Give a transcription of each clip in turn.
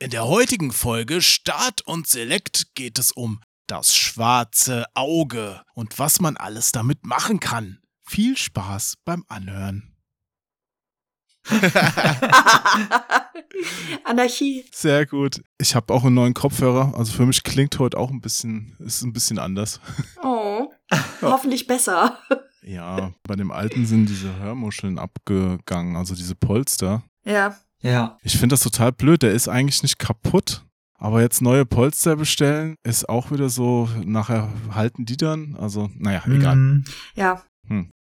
In der heutigen Folge Start und Select geht es um das schwarze Auge und was man alles damit machen kann. Viel Spaß beim Anhören. Anarchie. Sehr gut. Ich habe auch einen neuen Kopfhörer. Also für mich klingt heute auch ein bisschen, ist ein bisschen anders. Oh, hoffentlich besser. Ja, bei dem alten sind diese Hörmuscheln abgegangen, also diese Polster. Ja. Ja. Ich finde das total blöd. Der ist eigentlich nicht kaputt. Aber jetzt neue Polster bestellen ist auch wieder so, nachher halten die dann. Also, naja, egal. Mhm. Ja.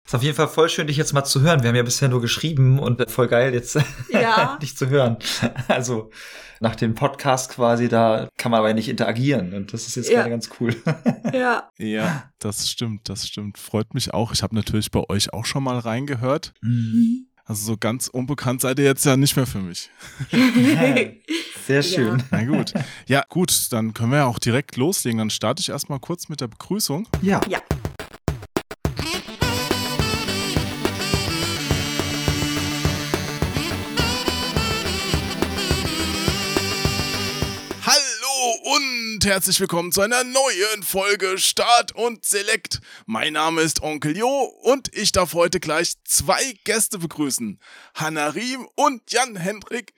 Ist auf jeden Fall voll schön, dich jetzt mal zu hören. Wir haben ja bisher nur geschrieben und voll geil, jetzt Ja. dich zu hören. Also nach dem Podcast quasi, da kann man aber nicht interagieren. Und das ist jetzt Ja. gerade ganz cool. Ja. Ja, das stimmt, das stimmt. Freut mich auch. Ich habe natürlich bei euch auch schon mal reingehört. Mhm. Also so ganz unbekannt seid ihr jetzt ja nicht mehr für mich. Sehr schön. Na gut. Ja, gut, dann können wir ja auch direkt loslegen. Dann starte ich erstmal kurz mit der Begrüßung. Ja. Ja. Und herzlich willkommen zu einer neuen Folge Start und Select. Mein Name ist Onkel Jo und ich darf heute gleich zwei Gäste begrüßen. Hanna Riem und Jan Hendrik.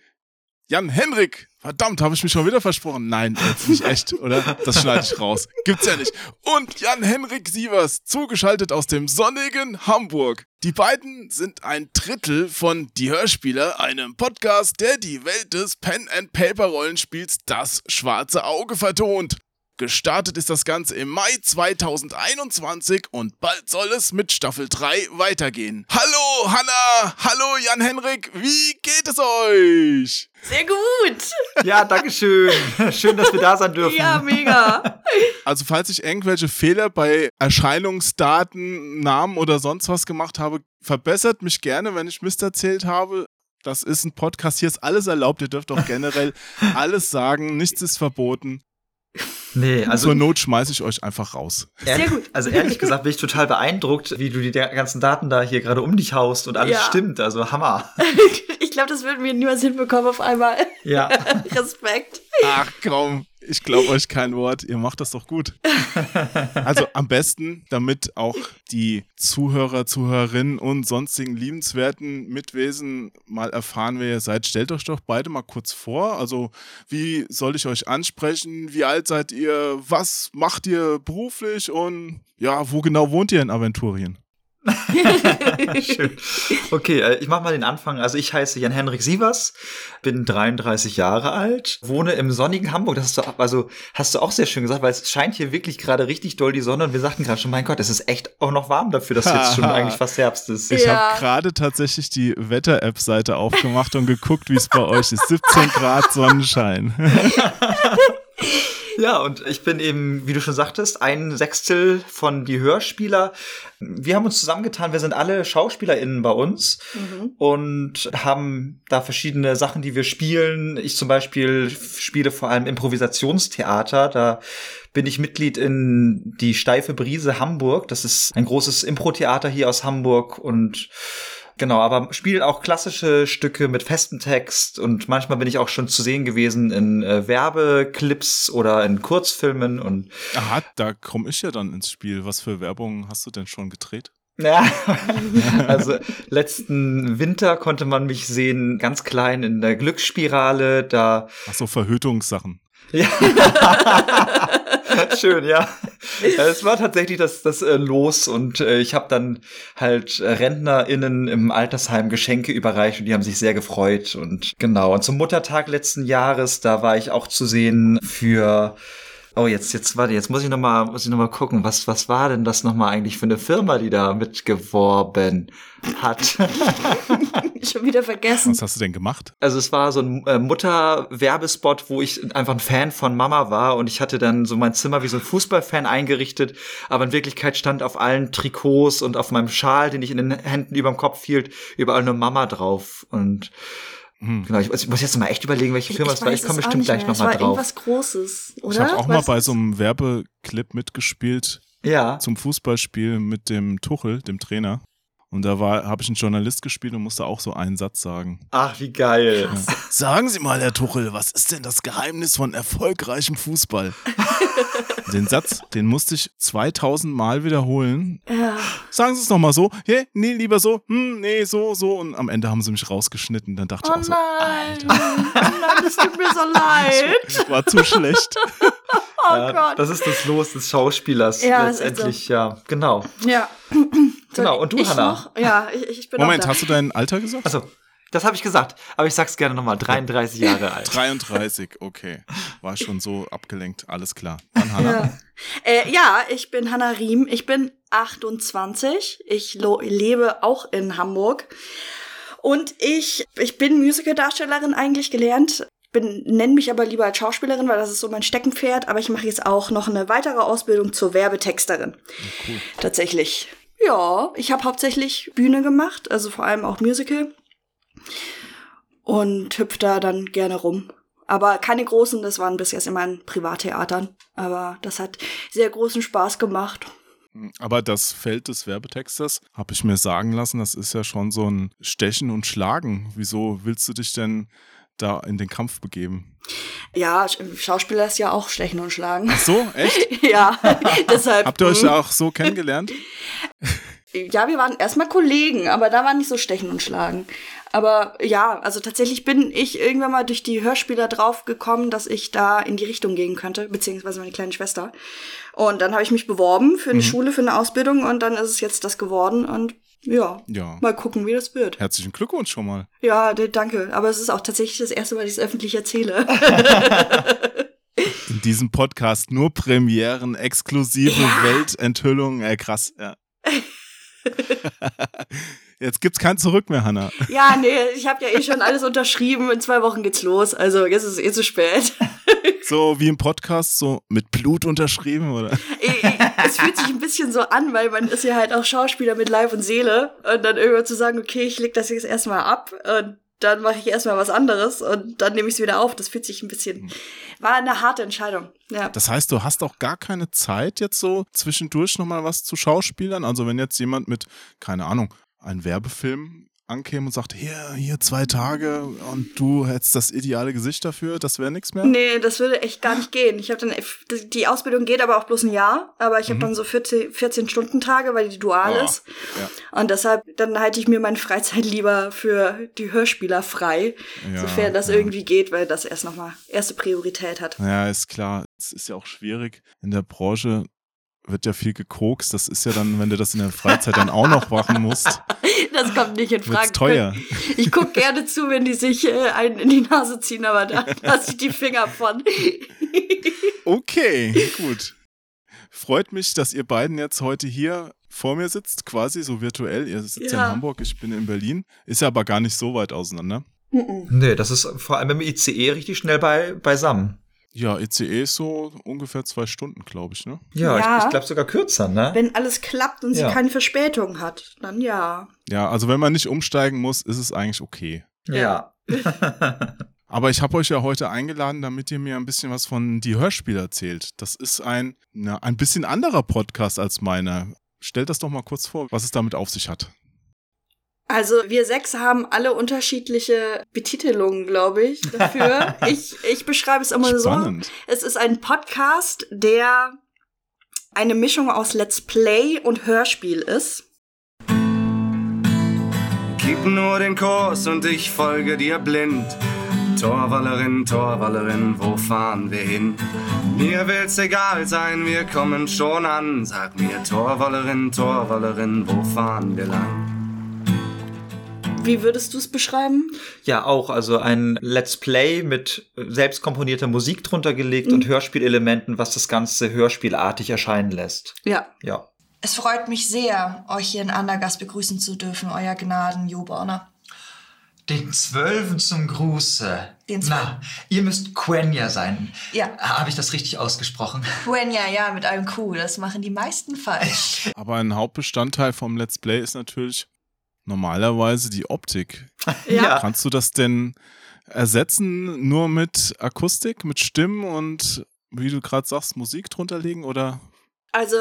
Jan Henrik! Verdammt, habe ich mich schon wieder versprochen? Nein, nicht echt, oder? Das schneide ich raus. Gibt's ja nicht. Und Jan Henrik Sievers, zugeschaltet aus dem sonnigen Hamburg. Die beiden sind ein Drittel von Die Hörspieler, einem Podcast, der die Welt des Pen-and-Paper-Rollenspiels Das Schwarze Auge vertont. Gestartet ist das Ganze im Mai 2021 und bald soll es mit Staffel 3 weitergehen. Hallo Hanna, hallo Jan Henrik, wie geht es euch? Sehr gut. Ja, Dankeschön. Schön, dass wir da sein dürfen. Ja, mega. Also falls ich irgendwelche Fehler bei Erscheinungsdaten, Namen oder sonst was gemacht habe, verbessert mich gerne, wenn ich Mist erzählt habe. Das ist ein Podcast, hier ist alles erlaubt, ihr dürft auch generell alles sagen, nichts ist verboten. Nee, also Zur Not schmeiße ich euch einfach raus. Sehr gut. Also ehrlich gesagt bin ich total beeindruckt, wie du die ganzen Daten da hier gerade um dich haust und alles Ja. stimmt. Also Hammer. Ich glaube, das würden wir niemals hinbekommen auf einmal. Ja. Respekt. Ach komm, ich glaube euch kein Wort, ihr macht das doch gut. Also am besten, damit auch die Zuhörer, Zuhörerinnen und sonstigen liebenswerten Mitwesen mal erfahren, wer ihr seid, stellt euch doch beide mal kurz vor. Also wie soll ich euch ansprechen? Wie alt seid ihr? Was macht ihr beruflich? Und ja, wo genau wohnt ihr in Aventurien? Schön. Okay, äh, ich mache mal den Anfang. Also ich heiße Jan-Henrik Sievers, bin 33 Jahre alt, wohne im sonnigen Hamburg. Das hast du, also hast du auch sehr schön gesagt, weil es scheint hier wirklich gerade richtig doll die Sonne und wir sagten gerade schon, mein Gott, es ist echt auch noch warm dafür, dass jetzt schon eigentlich fast Herbst ist. Ich Ja. habe gerade tatsächlich die Wetter-App-Seite aufgemacht und geguckt, wie es bei euch ist. 17 Grad Sonnenschein. Ja, und ich bin eben, wie du schon sagtest, ein Sechstel von die Hörspieler. Wir haben uns zusammengetan, wir sind alle SchauspielerInnen bei uns Mhm. und haben da verschiedene Sachen, die wir spielen. Ich zum Beispiel spiele vor allem Improvisationstheater. Da bin ich Mitglied in die Steife Brise Hamburg. Das ist ein großes Impro-Theater hier aus Hamburg und Genau, aber spiele auch klassische Stücke mit festem Text und manchmal bin ich auch schon zu sehen gewesen in äh, Werbeclips oder in Kurzfilmen und Aha, da komme ich ja dann ins Spiel. Was für Werbung hast du denn schon gedreht? ja, also letzten Winter konnte man mich sehen, ganz klein in der Glücksspirale, da Ach so, Verhütungssachen. Ja. Schön, ja. Äh, Es war tatsächlich das, das äh, Los und äh, ich habe dann halt äh, RentnerInnen im Altersheim Geschenke überreicht und die haben sich sehr gefreut und genau. Und zum Muttertag letzten Jahres, da war ich auch zu sehen für Oh, jetzt, jetzt, warte, jetzt muss ich noch mal, muss ich noch mal gucken, was, was war denn das noch mal eigentlich für eine Firma, die da mitgeworben hat? Schon wieder vergessen. Was hast du denn gemacht? Also es war so ein äh, Mutter-Werbespot, wo ich einfach ein Fan von Mama war und ich hatte dann so mein Zimmer wie so ein Fußballfan eingerichtet, aber in Wirklichkeit stand auf allen Trikots und auf meinem Schal, den ich in den Händen überm Kopf hielt, überall nur Mama drauf und. Genau, ich, ich muss jetzt mal echt überlegen, welche Firma es war. Ich komme bestimmt gleich mehr. noch mal Es war drauf. irgendwas Großes, oder? Ich habe auch mal Weißt bei so einem Werbeclip mitgespielt Ja. zum Fußballspiel mit dem Tuchel, dem Trainer. Und da war, habe ich einen Journalist gespielt und musste auch so einen Satz sagen. Ach, wie geil. Sagen Sie mal, Herr Tuchel, was ist denn das Geheimnis von erfolgreichem Fußball? den Satz, den musste ich 2000 Mal wiederholen. Ja. Sagen Sie es nochmal so. Hey, nee, lieber so. Hm, nee, so, so. Und am Ende haben sie mich rausgeschnitten. Dann dachte Oh ich auch so, nein. Oh nein, das tut mir so leid. war zu schlecht. Oh ja, Gott. das ist das Los des Schauspielers. Ja, ist letztendlich, ja. Genau. Ja. Genau, und du, ich Hannah? Noch? Ja, ich, ich bin Moment, auch da. hast du dein Alter gesagt? Also, das habe ich gesagt, aber ich sag's gerne nochmal. 33 Jahre alt. 33, okay. War schon so abgelenkt. Alles klar. Dann Hannah. Ja. Äh, ja, ich bin Hannah Riem. Ich bin 28. Ich lebe auch in Hamburg. Und ich, ich bin Musical-Darstellerin eigentlich gelernt. Bin, nenne mich aber lieber als Schauspielerin, weil das ist so mein Steckenpferd. Aber ich mache jetzt auch noch eine weitere Ausbildung zur Werbetexterin. Cool. Tatsächlich. Ja, ich habe hauptsächlich Bühne gemacht, also vor allem auch Musical. Und hüpf da dann gerne rum. Aber keine großen, das waren bis jetzt immer in Privattheatern. Aber das hat sehr großen Spaß gemacht. Aber das Feld des Werbetexters, habe ich mir sagen lassen, das ist ja schon so ein Stechen und Schlagen. Wieso willst du dich denn da in den Kampf begeben? Ja, Sch- Schauspieler ist ja auch Stechen und Schlagen. Ach so, echt? ja, deshalb. Habt ihr euch hm. da auch so kennengelernt? Ja, wir waren erstmal Kollegen, aber da war nicht so Stechen und Schlagen. Aber ja, also tatsächlich bin ich irgendwann mal durch die Hörspieler drauf gekommen, dass ich da in die Richtung gehen könnte, beziehungsweise meine kleine Schwester. Und dann habe ich mich beworben für eine Schule, für eine Ausbildung und dann ist es jetzt das geworden und ja, Ja. mal gucken, wie das wird. Herzlichen Glückwunsch schon mal. Ja, danke. Aber es ist auch tatsächlich das erste Mal, dass ich es öffentlich erzähle. In diesem Podcast nur Premieren, exklusive Ja. Weltenthüllungen. Äh, krass, ja. Jetzt gibt's kein Zurück mehr, Hanna. ja, nee, ich habe ja eh schon alles unterschrieben. In zwei Wochen geht's los. Also jetzt ist es eh zu spät. So wie im Podcast, so mit Blut unterschrieben, oder? Es fühlt sich ein bisschen so an, weil man ist ja halt auch Schauspieler mit Leib und Seele und dann irgendwann zu sagen, okay, ich leg das jetzt erstmal ab und dann mache ich erstmal was anderes und dann nehme ich es wieder auf. Das fühlt sich ein bisschen, war eine harte Entscheidung. Ja. Das heißt, du hast auch gar keine Zeit, jetzt so zwischendurch nochmal was zu Schauspielern? Also wenn jetzt jemand mit, keine Ahnung, einem Werbefilm ankäme und sagt, hier, hier zwei Tage und du hättest das ideale Gesicht dafür, das wäre nichts mehr? Nee, das würde echt gar nicht gehen. Ich habe dann, die Ausbildung geht aber auch bloß ein Jahr, aber ich habe Mhm. dann so 14, 14 Stunden Tage, weil die dual Oh, ist. ja. Und deshalb, dann halte ich mir meine Freizeit lieber für die Hörspieler frei, Ja, sofern das ja. irgendwie geht, weil das erst nochmal erste Priorität hat. Ja, ist klar. Es ist ja auch schwierig. In der Branche wird ja viel gekokst. Das ist ja dann, wenn du das in der Freizeit dann auch noch machen musst, Das kommt nicht in Frage. teuer. Ich guck gerne zu, wenn die sich äh, einen in die Nase ziehen, aber da lasse ich die Finger von. Okay, gut. Freut mich, dass ihr beiden jetzt heute hier vor mir sitzt, quasi so virtuell. Ihr sitzt ja, Ja. in Hamburg, ich bin in Berlin. Ist ja aber gar nicht so weit auseinander. Nee, das ist vor allem im ICE richtig schnell bei, beisammen. Ja, ECE ist so ungefähr zwei Stunden, glaube ich, ne? Ja, Ja. ich, ich glaube sogar kürzer, ne? Wenn alles klappt und sie Ja. keine Verspätung hat, dann ja. Ja, also wenn man nicht umsteigen muss, ist es eigentlich okay. ja. Aber ich habe euch ja heute eingeladen, damit ihr mir ein bisschen was von Die Hörspiele erzählt. Das ist ein, na, ein bisschen anderer Podcast als meiner. Stellt das doch mal kurz vor, was es damit auf sich hat. Also wir sechs haben alle unterschiedliche Betitelungen, glaube ich, dafür. ich, ich beschreibe es immer so. Spannend. Es ist ein Podcast, der eine Mischung aus Let's Play und Hörspiel ist. Gib nur den Kurs und ich folge dir blind. Torwallerin, Torwallerin, wo fahren wir hin? Mir will's egal sein, wir kommen schon an. Sag mir, Torwallerin, Torwallerin, wo fahren wir lang? Wie würdest du es beschreiben? Ja, auch. Also ein Let's Play mit selbst komponierter Musik drunter gelegt und Hörspielelementen, was das Ganze hörspielartig erscheinen lässt. Ja. Ja. Es freut mich sehr, euch hier in Andergast begrüßen zu dürfen, euer Gnaden, Joborner. Den Zwölfen zum Gruße. Den Na, ihr müsst Quenya sein. Ja. Habe ich das richtig ausgesprochen? Quenya, ja, mit einem Q, das machen die meisten falsch. Aber ein Hauptbestandteil vom Let's Play ist natürlich normalerweise die Optik. Ja. Kannst du das denn ersetzen nur mit Akustik, mit Stimmen und wie du gerade sagst, Musik drunter legen oder Also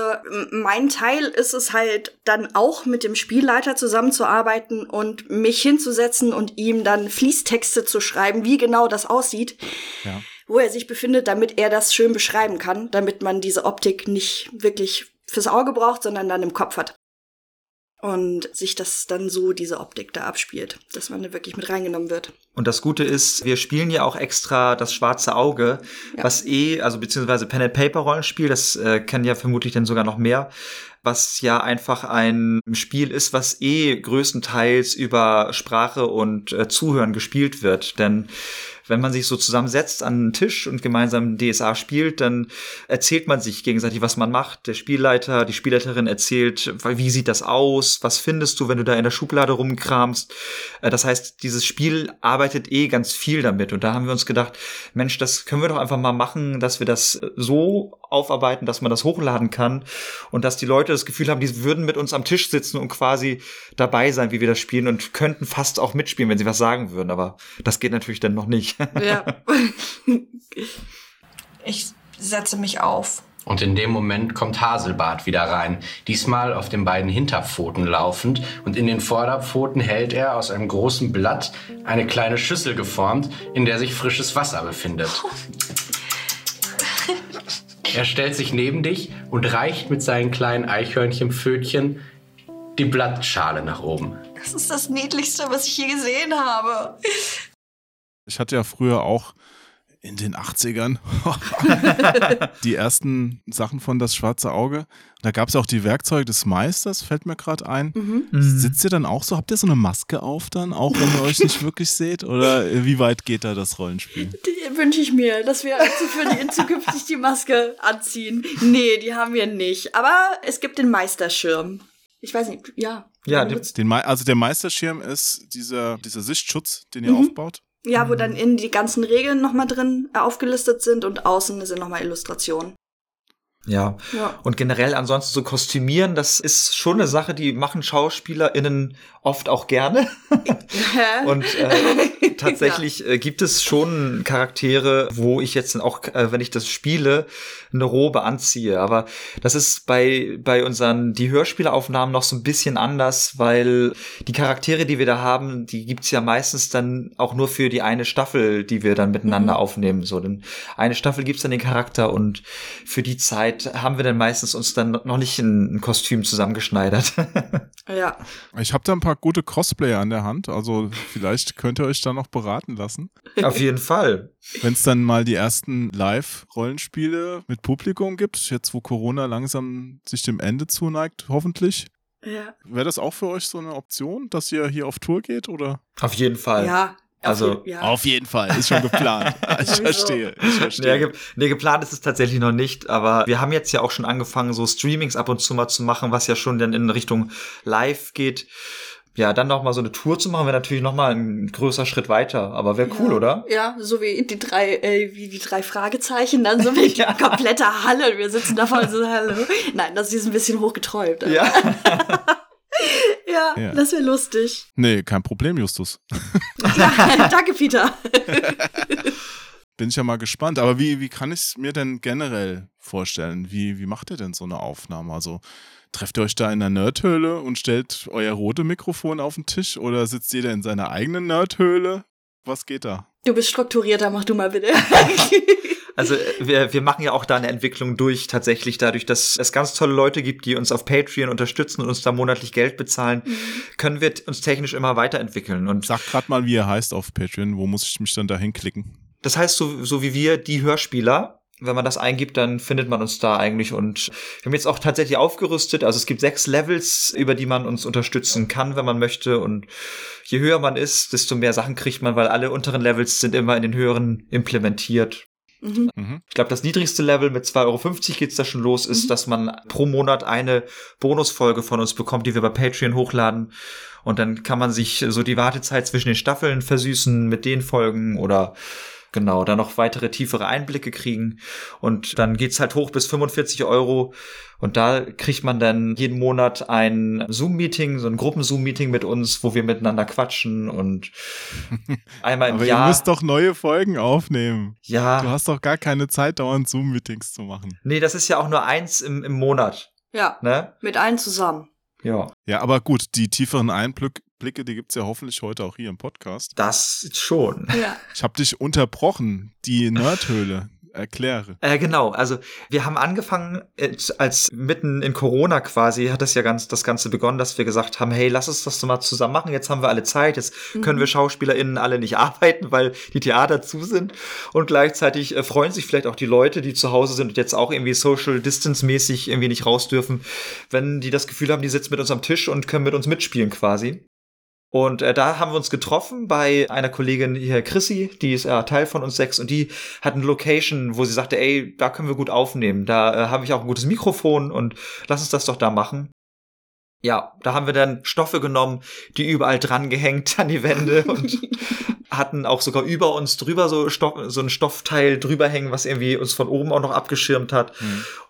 mein Teil ist es halt dann auch mit dem Spielleiter zusammenzuarbeiten und mich hinzusetzen und ihm dann Fließtexte zu schreiben, wie genau das aussieht, Ja. wo er sich befindet, damit er das schön beschreiben kann, damit man diese Optik nicht wirklich fürs Auge braucht, sondern dann im Kopf hat. Und sich das dann so, diese Optik da abspielt, dass man da wirklich mit reingenommen wird. Und das Gute ist, wir spielen ja auch extra das schwarze Auge, Ja. was eh, also beziehungsweise Pen and Paper Rollenspiel, das äh, kennen ja vermutlich dann sogar noch mehr, was ja einfach ein Spiel ist, was eh größtenteils über Sprache und äh, Zuhören gespielt wird. Denn wenn man sich so zusammensetzt an einen Tisch und gemeinsam DSA spielt, dann erzählt man sich gegenseitig, was man macht. Der Spielleiter, die Spielleiterin erzählt, wie sieht das aus, was findest du, wenn du da in der Schublade rumkramst. Äh, Das heißt, dieses Spiel arbeitet eh ganz viel damit. Und da haben wir uns gedacht, Mensch, das können wir doch einfach mal machen, dass wir das so aufarbeiten, dass man das hochladen kann und dass die Leute das Gefühl haben, die würden mit uns am Tisch sitzen und quasi dabei sein, wie wir das spielen und könnten fast auch mitspielen, wenn sie was sagen würden. Aber das geht natürlich dann noch nicht. Ja. Ich setze mich auf. Und in dem Moment kommt Haselbart wieder rein, diesmal auf den beiden Hinterpfoten laufend und in den Vorderpfoten hält er aus einem großen Blatt eine kleine Schüssel geformt, in der sich frisches Wasser befindet. Er stellt sich neben dich und reicht mit seinen kleinen Eichhörnchenpfötchen die Blattschale nach oben. Das ist das Niedlichste, was ich je gesehen habe. Ich hatte ja früher auch in den 80ern die ersten Sachen von Das Schwarze Auge. Da gab es auch die Werkzeuge des Meisters, fällt mir gerade ein. Mhm. Sitzt ihr dann auch so? Habt ihr so eine Maske auf dann, auch wenn ihr euch nicht wirklich seht? Oder wie weit geht da das Rollenspiel? Die wünsche ich mir, dass wir für die, zukünftig die Maske anziehen. Nee, die haben wir nicht. Aber es gibt den Meisterschirm. Ich weiß nicht, ja. Ja, den- Den also der Meisterschirm ist dieser, dieser Sichtschutz, den ihr Mhm. aufbaut. Ja, wo dann innen die ganzen Regeln nochmal drin äh, aufgelistet sind und außen sind nochmal Illustrationen. Ja. Ja. Und generell ansonsten so kostümieren, das ist schon eine Sache, die machen SchauspielerInnen oft auch gerne. Und äh, tatsächlich äh, gibt es schon Charaktere, wo ich jetzt auch, äh, wenn ich das spiele, eine Robe anziehe. Aber das ist bei, bei unseren, die Hörspielaufnahmen noch so ein bisschen anders, weil die Charaktere, die wir da haben, die gibt's ja meistens dann auch nur für die eine Staffel, die wir dann miteinander aufnehmen. So, denn eine Staffel gibt's dann den Charakter und für die Zeit haben wir dann meistens uns dann noch nicht ein, ein Kostüm zusammengeschneidert. Ja. Ich habe da ein paar gute Cosplayer an der Hand, also vielleicht könnt ihr euch da noch beraten lassen. Auf jeden Fall. Wenn es dann mal die ersten Live-Rollenspiele mit Publikum gibt, jetzt wo Corona langsam sich dem Ende zuneigt, hoffentlich. Ja. Wäre das auch für euch so eine Option, dass ihr hier auf Tour geht oder? Auf jeden Fall. Ja. Also, ja. Auf jeden Fall, ist schon geplant. ich verstehe, ich Nee, verstehe. ge nee, geplant ist es tatsächlich noch nicht, aber wir haben jetzt ja auch schon angefangen, so Streamings ab und zu mal zu machen, was ja schon dann in Richtung Live geht. Ja, dann noch mal so eine Tour zu machen, wäre natürlich noch mal ein größer Schritt weiter, aber wäre cool, ja. oder? Ja, so wie die drei, äh, wie die drei Fragezeichen, dann so wie die Ja. komplette Halle. und Wir sitzen da voll so, hallo. Nein, das ist ein bisschen hochgeträumt. aber- Ja. ja, Ja. das wäre lustig. Nee, kein Problem, Justus. Ja, danke, Peter. Bin ich ja mal gespannt. Aber wie, wie kann ich es mir denn generell vorstellen? Wie, wie macht ihr denn so eine Aufnahme? Also trefft ihr euch da in der Nerdhöhle und stellt euer rote Mikrofon auf den Tisch oder sitzt jeder in seiner eigenen Nerdhöhle? Was geht da? Du bist strukturierter, mach du mal bitte. Also wir, wir machen ja auch da eine Entwicklung durch, tatsächlich dadurch, dass es ganz tolle Leute gibt, die uns auf Patreon unterstützen und uns da monatlich Geld bezahlen, können wir uns technisch immer weiterentwickeln. Und Sag grad mal, wie ihr heißt auf Patreon. Wo muss ich mich dann da hinklicken? Das heißt, so, so wie wir, die Hörspieler, wenn man das eingibt, dann findet man uns da eigentlich. Und wir haben jetzt auch tatsächlich aufgerüstet. Also es gibt sechs Levels, über die man uns unterstützen kann, wenn man möchte. Und je höher man ist, desto mehr Sachen kriegt man, weil alle unteren Levels sind immer in den höheren implementiert. Mhm. Mhm. Ich glaube, das niedrigste Level mit 2,50 Euro geht's da schon los, ist, dass man pro Monat eine Bonusfolge von uns bekommt, die wir bei Patreon hochladen. Und dann kann man sich so die Wartezeit zwischen den Staffeln versüßen mit den Folgen oder genau, da noch weitere tiefere Einblicke kriegen. Und dann geht's halt hoch bis 45 Euro. Und da kriegt man dann jeden Monat ein Zoom-Meeting, so ein Gruppen-Zoom-Meeting mit uns, wo wir miteinander quatschen und einmal im Aber Jahr. ihr müsst doch neue Folgen aufnehmen. ja, Du hast doch gar keine Zeit, dauernd Zoom-Meetings zu machen. nee, das ist ja auch nur eins im, im Monat, Ja, ne? mit allen zusammen. Ja, Ja, aber gut, die tieferen Einblicke, die gibt's ja hoffentlich heute auch hier im Podcast. das schon. Ja. Ich habe dich unterbrochen, die Nerdhöhle. Erkläre. Äh, genau, also wir haben angefangen, äh, als mitten in Corona quasi hat das ja ganz das Ganze begonnen, dass wir gesagt haben, hey, lass uns das doch mal zusammen machen. Jetzt haben wir alle Zeit, jetzt können wir SchauspielerInnen alle nicht arbeiten, weil die Theater zu sind. Und gleichzeitig äh, freuen sich vielleicht auch die Leute, die zu Hause sind und jetzt auch irgendwie Social Distance mäßig irgendwie nicht raus dürfen, wenn die das Gefühl haben, die sitzen mit uns am Tisch und können mit uns mitspielen quasi. Und äh, da haben wir uns getroffen bei einer Kollegin hier, Chrissy, die ist ja Teil von uns sechs und die hat eine Location, wo sie sagte, ey, da können wir gut aufnehmen. Da äh, habe ich auch ein gutes Mikrofon und lass uns das doch da machen. Ja, da haben wir dann Stoffe genommen, die überall dran gehängt an die Wände und hatten auch sogar über uns drüber so, Stoff, so ein Stoffteil drüber hängen, was irgendwie uns von oben auch noch abgeschirmt hat.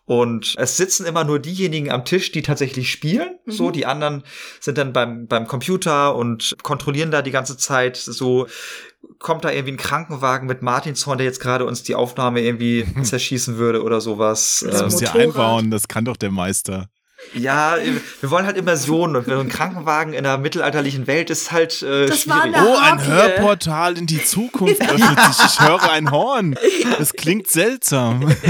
Und es sitzen immer nur diejenigen am Tisch, die tatsächlich spielen. So, die anderen sind dann beim, beim Computer und kontrollieren da die ganze Zeit. So kommt da irgendwie ein Krankenwagen mit Martinshorn, der jetzt gerade uns die Aufnahme irgendwie zerschießen würde oder sowas. Das Ähm, müsst ihr Motorrad. einbauen, das kann doch der Meister. Ja, wir wollen halt Immersion und so ein Krankenwagen in der mittelalterlichen Welt ist halt äh, Das war schwierig. Oh, ein Harpie. Hörportal in die Zukunft öffnet sich. Ich höre ein Horn. Das klingt seltsam.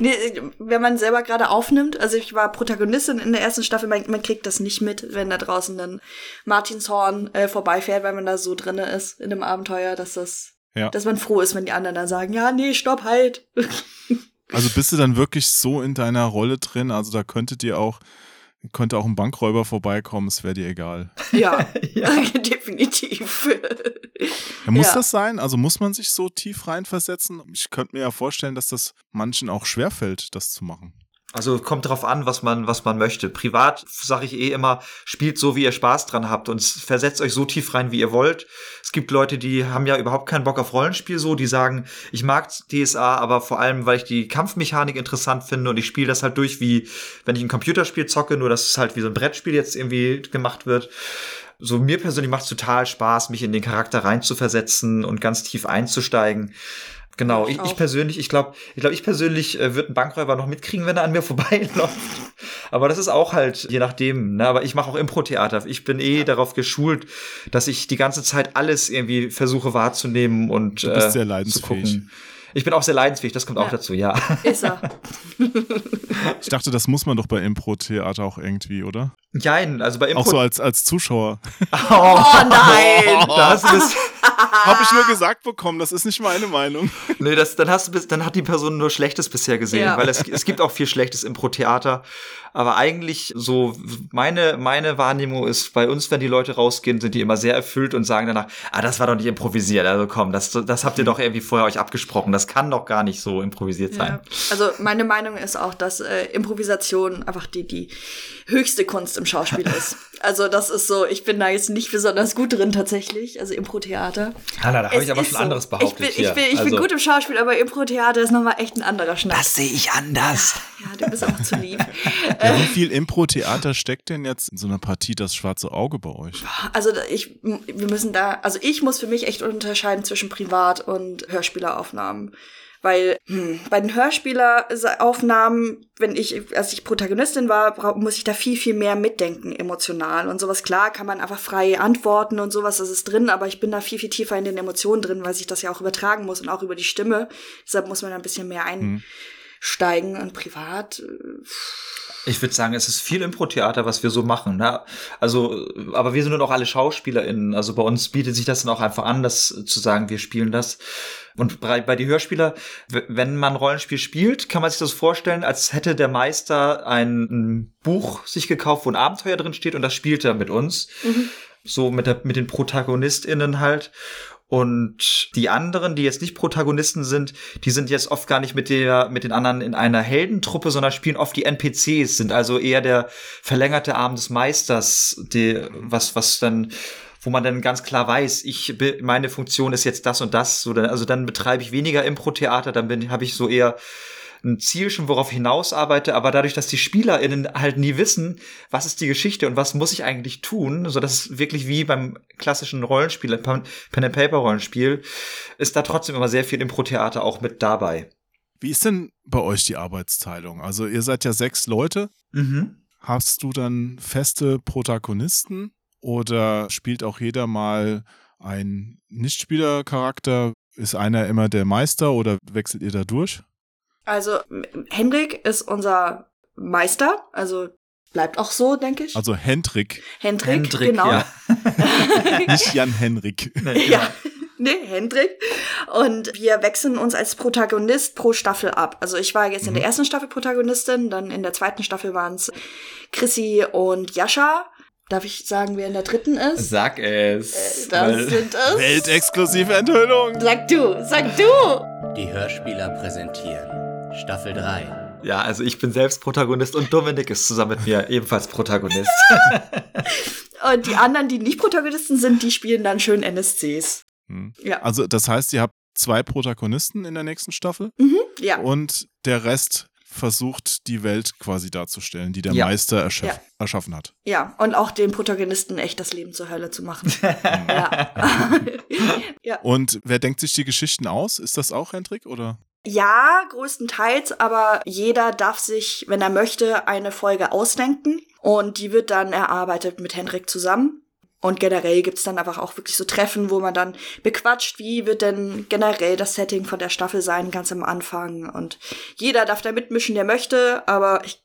Nee, wenn man selber gerade aufnimmt, also ich war Protagonistin in der ersten Staffel, man, man kriegt das nicht mit, wenn da draußen dann Martinshorn äh, vorbeifährt, weil man da so drinne ist in dem Abenteuer, dass das, Ja. dass man froh ist, wenn die anderen dann sagen, ja, nee, stopp, halt. Also bist du dann wirklich so in deiner Rolle drin? Also da könntet ihr auch, könnte auch ein Bankräuber vorbeikommen, es wäre dir egal. ja, definitiv. Ja, muss Ja. das sein? Also muss man sich so tief reinversetzen? Ich könnte mir ja vorstellen, dass das manchen auch schwerfällt, das zu machen. Also kommt drauf an, was man, was man möchte. Privat sage ich eh immer, spielt so, wie ihr Spaß dran habt und versetzt euch so tief rein, wie ihr wollt. Es gibt Leute, die haben ja überhaupt keinen Bock auf Rollenspiel so, die sagen, ich mag DSA, aber vor allem, weil ich die Kampfmechanik interessant finde und ich spiele das halt durch, wie wenn ich ein Computerspiel zocke, nur dass es halt wie so ein Brettspiel jetzt irgendwie gemacht wird. So mir persönlich macht es total Spaß, mich in den Charakter reinzuversetzen und ganz tief einzusteigen. Genau, Ich ich, persönlich, ich glaube, ich glaube, ich persönlich äh, würde einen Bankräuber noch mitkriegen, wenn er an mir vorbeiläuft. Aber das ist auch halt je nachdem. Ne? Aber ich mache auch Impro-Theater. Ich bin eh darauf geschult, dass ich die ganze Zeit alles irgendwie versuche wahrzunehmen und Du bist äh, sehr zu leidensfähig. gucken. Ich bin auch sehr leidensfähig, das kommt auch Ja. dazu, ja. Ist er. Ich dachte, das muss man doch bei Impro-Theater auch irgendwie, oder? Jein, also bei Impro. Auch so als, als Zuschauer. oh, nein! Da hast du das, Habe ich nur gesagt bekommen, das ist nicht meine Meinung. nee, das, dann hast du dann hat die Person nur Schlechtes bisher gesehen, Ja. weil es, es gibt auch viel schlechtes Impro-Theater. Aber eigentlich so meine meine Wahrnehmung ist bei uns, wenn die Leute rausgehen, sind die immer sehr erfüllt und sagen danach, ah, das war doch nicht improvisiert. Also komm, das das habt ihr doch irgendwie vorher euch abgesprochen. Das kann doch gar nicht so improvisiert sein. Ja. Also meine Meinung ist auch, dass äh, Improvisation einfach die, die höchste Kunst im Schauspiel ist. Also das ist so, ich bin da jetzt nicht besonders gut drin tatsächlich, also Impro-Theater. Hanna, da habe ich aber schon so. anderes behauptet Ich bin, hier. ich bin, ich bin Also, gut im Schauspiel, aber Impro-Theater ist nochmal echt ein anderer Schnack. Das sehe ich anders. Ja, du bist auch zu lieb. Ja, wie viel Impro-Theater steckt denn jetzt in so einer Partie das schwarze Auge bei euch? Also ich, wir müssen da, also ich muss für mich echt unterscheiden zwischen Privat- und Hörspieleraufnahmen. Weil hm, bei den Hörspieleraufnahmen, wenn ich, als ich Protagonistin war, muss ich da viel, viel mehr mitdenken, emotional und sowas. Klar kann man einfach frei antworten und sowas, das ist drin, aber ich bin da viel, viel tiefer in den Emotionen drin, weil sich das ja auch übertragen muss und auch über die Stimme. Deshalb muss man da ein bisschen mehr einsteigen und privat. äh, Ich würde sagen, es ist viel Impro-Theater, was wir so machen. Ne? Also, aber wir sind nur noch alle SchauspielerInnen. Also bei uns bietet sich das dann auch einfach an, das zu sagen, wir spielen das. Und bei, bei die Hörspieler, wenn man Rollenspiel spielt, kann man sich das vorstellen, als hätte der Meister ein, ein Buch sich gekauft, wo ein Abenteuer drin steht und das spielt er mit uns. So mit, der, mit den ProtagonistInnen halt. Und die anderen, die jetzt nicht Protagonisten sind, die sind jetzt oft gar nicht mit der, mit den anderen in einer Heldentruppe, sondern spielen oft die NPCs, sind also eher der verlängerte Arm des Meisters, die, was, was dann, wo man dann ganz klar weiß, ich meine Funktion ist jetzt das und das. So, also dann betreibe ich weniger Impro-Theater, dann bin habe ich so eher ein Ziel schon, worauf ich hinaus arbeite, aber dadurch, dass die SpielerInnen halt nie wissen, was ist die Geschichte und was muss ich eigentlich tun, so dass es wirklich wie beim klassischen Rollenspiel, Pen Pen and Paper Rollenspiel, ist da trotzdem immer sehr viel Impro-Theater auch mit dabei. Wie ist denn bei euch die Arbeitsteilung? Also ihr seid ja sechs Leute. Mhm. Hast du dann feste Protagonisten oder spielt auch jeder mal einen Nichtspielercharakter? Ist einer immer der Meister oder wechselt ihr da durch? Also Hendrik ist unser Meister, also bleibt auch so, denke ich. Also Hendrik, Hendrik, Hendrik, genau. ja. nicht Jan Henrik. Nee, ja. Nee, Hendrik. Und wir wechseln uns als Protagonist pro Staffel ab. Also ich war jetzt in der ersten Staffel Protagonistin, dann in der zweiten Staffel waren es Chrissy und Jascha. Darf ich sagen, wer in der dritten ist? Sag es. Äh, das sind es. Weltexklusive Enthüllung. Sag du, sag du. Die Hörspieler präsentieren Staffel 3. ja, also ich bin selbst Protagonist und Dominik ist zusammen mit mir ebenfalls Protagonist. Und die anderen, die nicht Protagonisten sind, die spielen dann schön NSCs. Hm. Ja. Also das heißt, ihr habt zwei Protagonisten in der nächsten Staffel Mhm, ja. und der Rest versucht die Welt quasi darzustellen, die der Ja. Meister erschaff Ja. erschaffen hat. Ja, und auch den Protagonisten echt das Leben zur Hölle zu machen. ja. ja. Und wer denkt sich die Geschichten aus? Ist das auch Hendrik oder? Ja, größtenteils, aber jeder darf sich, wenn er möchte, eine Folge ausdenken und die wird dann erarbeitet mit Hendrik zusammen. Und generell gibt's dann einfach auch wirklich so Treffen, wo man dann bequatscht, wie wird denn generell das Setting von der Staffel sein, ganz am Anfang. Und jeder darf da mitmischen, der möchte, aber ich,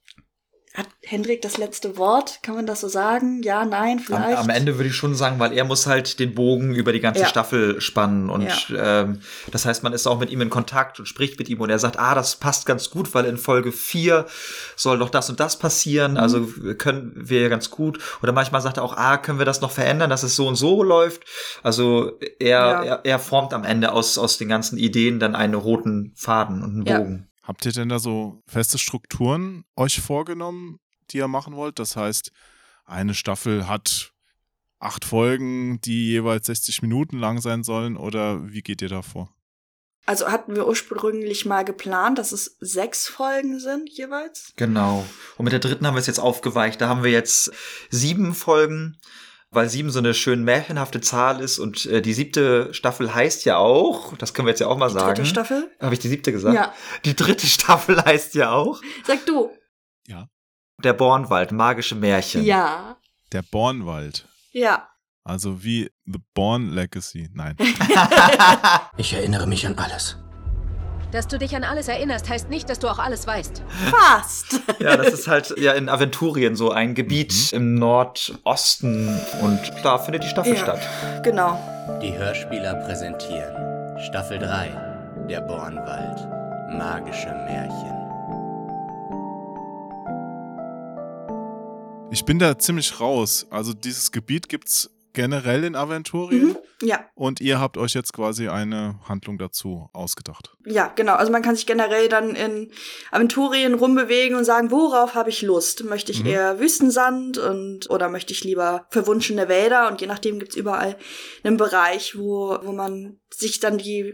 hat Hendrik das letzte Wort? Kann man das so sagen? Ja, nein, Am, vielleicht? am Ende würde ich schon sagen, weil er muss halt den Bogen über die ganze Ja. Staffel spannen und ähm, das heißt, man ist auch mit ihm in Kontakt und spricht mit ihm und er sagt, ah, das passt ganz gut, weil in Folge 4 soll doch das und das passieren, Mhm. also können wir ja ganz gut. Oder manchmal sagt er auch, ah, können wir das noch verändern, dass es so und so läuft. Also er, Ja. er, er formt am Ende aus, aus den ganzen Ideen dann einen roten Faden und einen Ja. Bogen. Habt ihr denn da so feste Strukturen euch vorgenommen, die ihr machen wollt? Das heißt, eine Staffel hat acht Folgen, die jeweils 60 Minuten lang sein sollen oder wie geht ihr da vor? Also hatten wir ursprünglich mal geplant, dass es sechs Folgen sind jeweils. Genau. Und mit der dritten haben wir es jetzt aufgeweicht. Da haben wir jetzt sieben Folgen, weil sieben so eine schön märchenhafte Zahl ist. Und äh, die siebte Staffel heißt ja auch, das können wir jetzt ja auch mal sagen. Dritte Staffel. Habe ich die siebte gesagt? Ja. Die dritte Staffel heißt ja auch Sag du. Der Bornwald, magische Märchen. Ja. Der Bornwald. Ja. Also wie The Born Legacy. Nein. Ich erinnere mich an alles. Dass du dich an alles erinnerst, heißt nicht, dass du auch alles weißt. Fast. Ja, das ist halt ja in Aventurien so ein Gebiet im Nordosten. Und da findet die Staffel Ja. statt. genau. Die Hörspieler präsentieren Staffel 3. Der Bornwald. Magische Märchen. Ich bin da ziemlich raus. Also dieses Gebiet gibt's generell in Aventurien Mhm. Ja. und ihr habt euch jetzt quasi eine Handlung dazu ausgedacht. Ja, genau. Also man kann sich generell dann in Aventurien rumbewegen und sagen, worauf habe ich Lust? Möchte ich Mhm. eher Wüstensand und oder möchte ich lieber verwunschene Wälder? Und je nachdem gibt's überall einen Bereich, wo, wo man sich dann die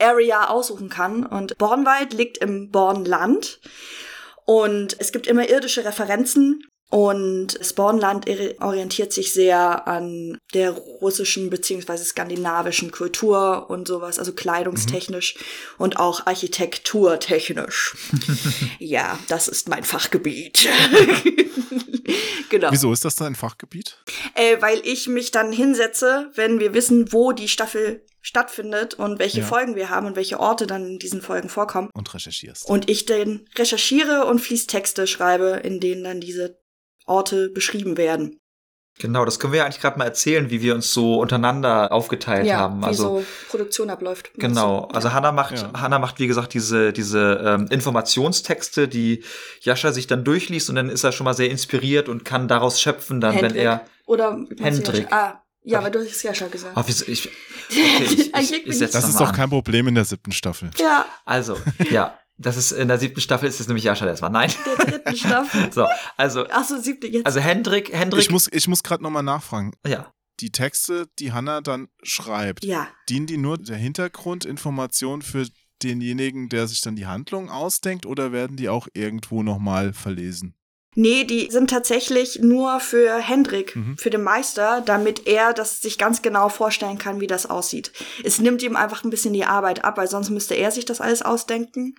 Area aussuchen kann. Und Bornwald liegt im Bornland. Und es gibt immer irdische Referenzen. Und eri- orientiert sich sehr an der russischen beziehungsweise skandinavischen Kultur und sowas, also kleidungstechnisch und auch architekturtechnisch. ja, das ist mein Fachgebiet. genau. Wieso ist das dein Fachgebiet? Äh, weil ich mich dann hinsetze, wenn wir wissen, wo die Staffel stattfindet und welche Ja. Folgen wir haben und welche Orte dann in diesen Folgen vorkommen. Und recherchierst. Und ich dann recherchiere und Fließtexte schreibe, in denen dann diese Orte beschrieben werden. Genau, das können wir ja eigentlich gerade mal erzählen, wie wir uns so untereinander aufgeteilt haben. wie Also so Produktion abläuft. Genau, also Hannah macht, Ja. Hannah macht, wie gesagt, diese, diese ähm, Informationstexte, die Jascha sich dann durchliest und dann ist er schon mal sehr inspiriert und kann daraus schöpfen, dann, wenn Hendrik. er. Oder Hendrik. Jascha? Ah, ja, weil du hast es ja schon gesagt. Ah, wieso, ich, okay, ich, ich, ich ich- Das ist doch kein Problem in der siebten Staffel. ja, Also, ja, das ist in der siebten Staffel ist es nämlich Jascha, der es war. Nein. der dritten Staffel. So, also, Ach so, siebte jetzt. also Hendrik, Hendrik, Ich muss, ich muss gerade nochmal nachfragen. ja, die Texte, die Hannah dann schreibt, Ja. dienen die nur der Hintergrundinformation für denjenigen, der sich dann die Handlung ausdenkt, oder werden die auch irgendwo nochmal verlesen? Nee, die sind tatsächlich nur für Hendrik, Mhm. für den Meister, damit er das sich ganz genau vorstellen kann, wie das aussieht. Es nimmt ihm einfach ein bisschen die Arbeit ab, weil sonst müsste er sich das alles ausdenken.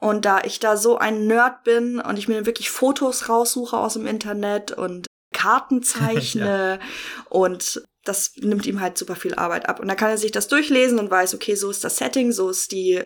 Und da ich da so ein Nerd bin und ich mir wirklich Fotos raussuche aus dem Internet und Karten zeichne und das nimmt ihm halt super viel Arbeit ab. Und dann kann er sich das durchlesen und weiß, okay, so ist das Setting, so ist die,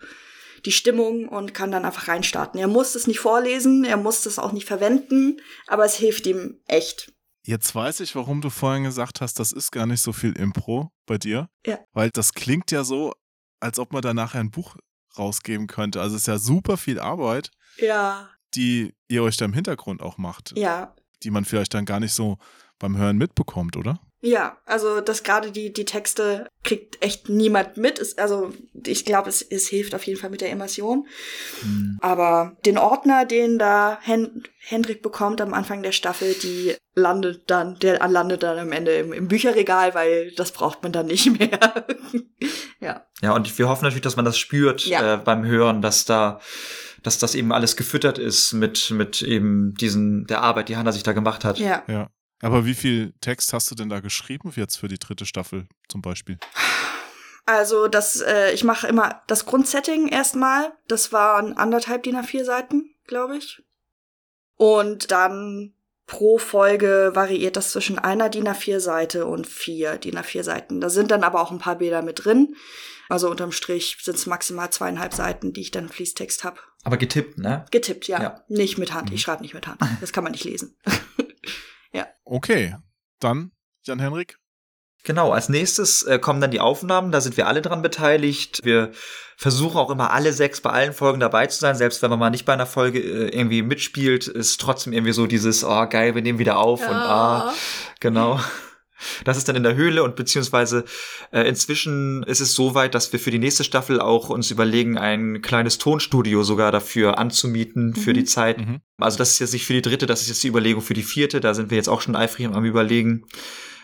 die Stimmung und kann dann einfach reinstarten. Er muss es nicht vorlesen, er muss es auch nicht verwenden, aber es hilft ihm echt. Jetzt weiß ich, warum du vorhin gesagt hast, das ist gar nicht so viel Impro bei dir. Ja. Weil das klingt ja so, als ob man da nachher ein Buch rausgeben könnte. Also es ist ja super viel Arbeit, Ja. die ihr euch da im Hintergrund auch macht. Ja. Die man vielleicht dann gar nicht so beim Hören mitbekommt, oder? Ja, also das gerade die, die Texte kriegt echt niemand mit. Es, also ich glaube, es, es hilft auf jeden Fall mit der Immersion. Hm. Aber den Ordner, den da Hen Hendrik bekommt am Anfang der Staffel, die landet dann, der landet dann am Ende im, im Bücherregal, weil das braucht man dann nicht mehr. ja. Ja, und wir hoffen natürlich, dass man das spürt Ja. äh, beim Hören, dass da, dass das eben alles gefüttert ist mit, mit eben diesen, der Arbeit, die Hannah sich da gemacht hat. Ja. Ja. Aber wie viel Text hast du denn da geschrieben jetzt für die dritte Staffel zum Beispiel? Also das, äh, ich mache immer das Grundsetting erstmal. Das waren anderthalb DIN A4 Seiten, glaube ich. Und dann pro Folge variiert das zwischen einer DIN A4 Seite und vier DIN A4 Seiten. Da sind dann aber auch ein paar Bilder mit drin. Also unterm Strich sind es maximal zweieinhalb Seiten, die ich dann im Fließtext habe. Aber getippt, ne? Getippt, ja. Ja. Nicht mit Hand. Mhm. Ich schreibe nicht mit Hand. Das kann man nicht lesen. Okay, dann Jan-Henrik. Genau, als nächstes äh, kommen dann die Aufnahmen, da sind wir alle dran beteiligt. Wir versuchen auch immer alle sechs bei allen Folgen dabei zu sein, selbst wenn man mal nicht bei einer Folge äh, irgendwie mitspielt, ist trotzdem irgendwie so dieses, oh geil, wir nehmen wieder auf und ah, genau. Das ist dann in der Höhle und beziehungsweise äh, inzwischen ist es so weit, dass wir für die nächste Staffel auch uns überlegen, ein kleines Tonstudio sogar dafür anzumieten für Mhm. die Zeit. Mhm. Also das ist jetzt nicht für die dritte, das ist jetzt die Überlegung für die vierte. Da sind wir jetzt auch schon eifrig am Überlegen.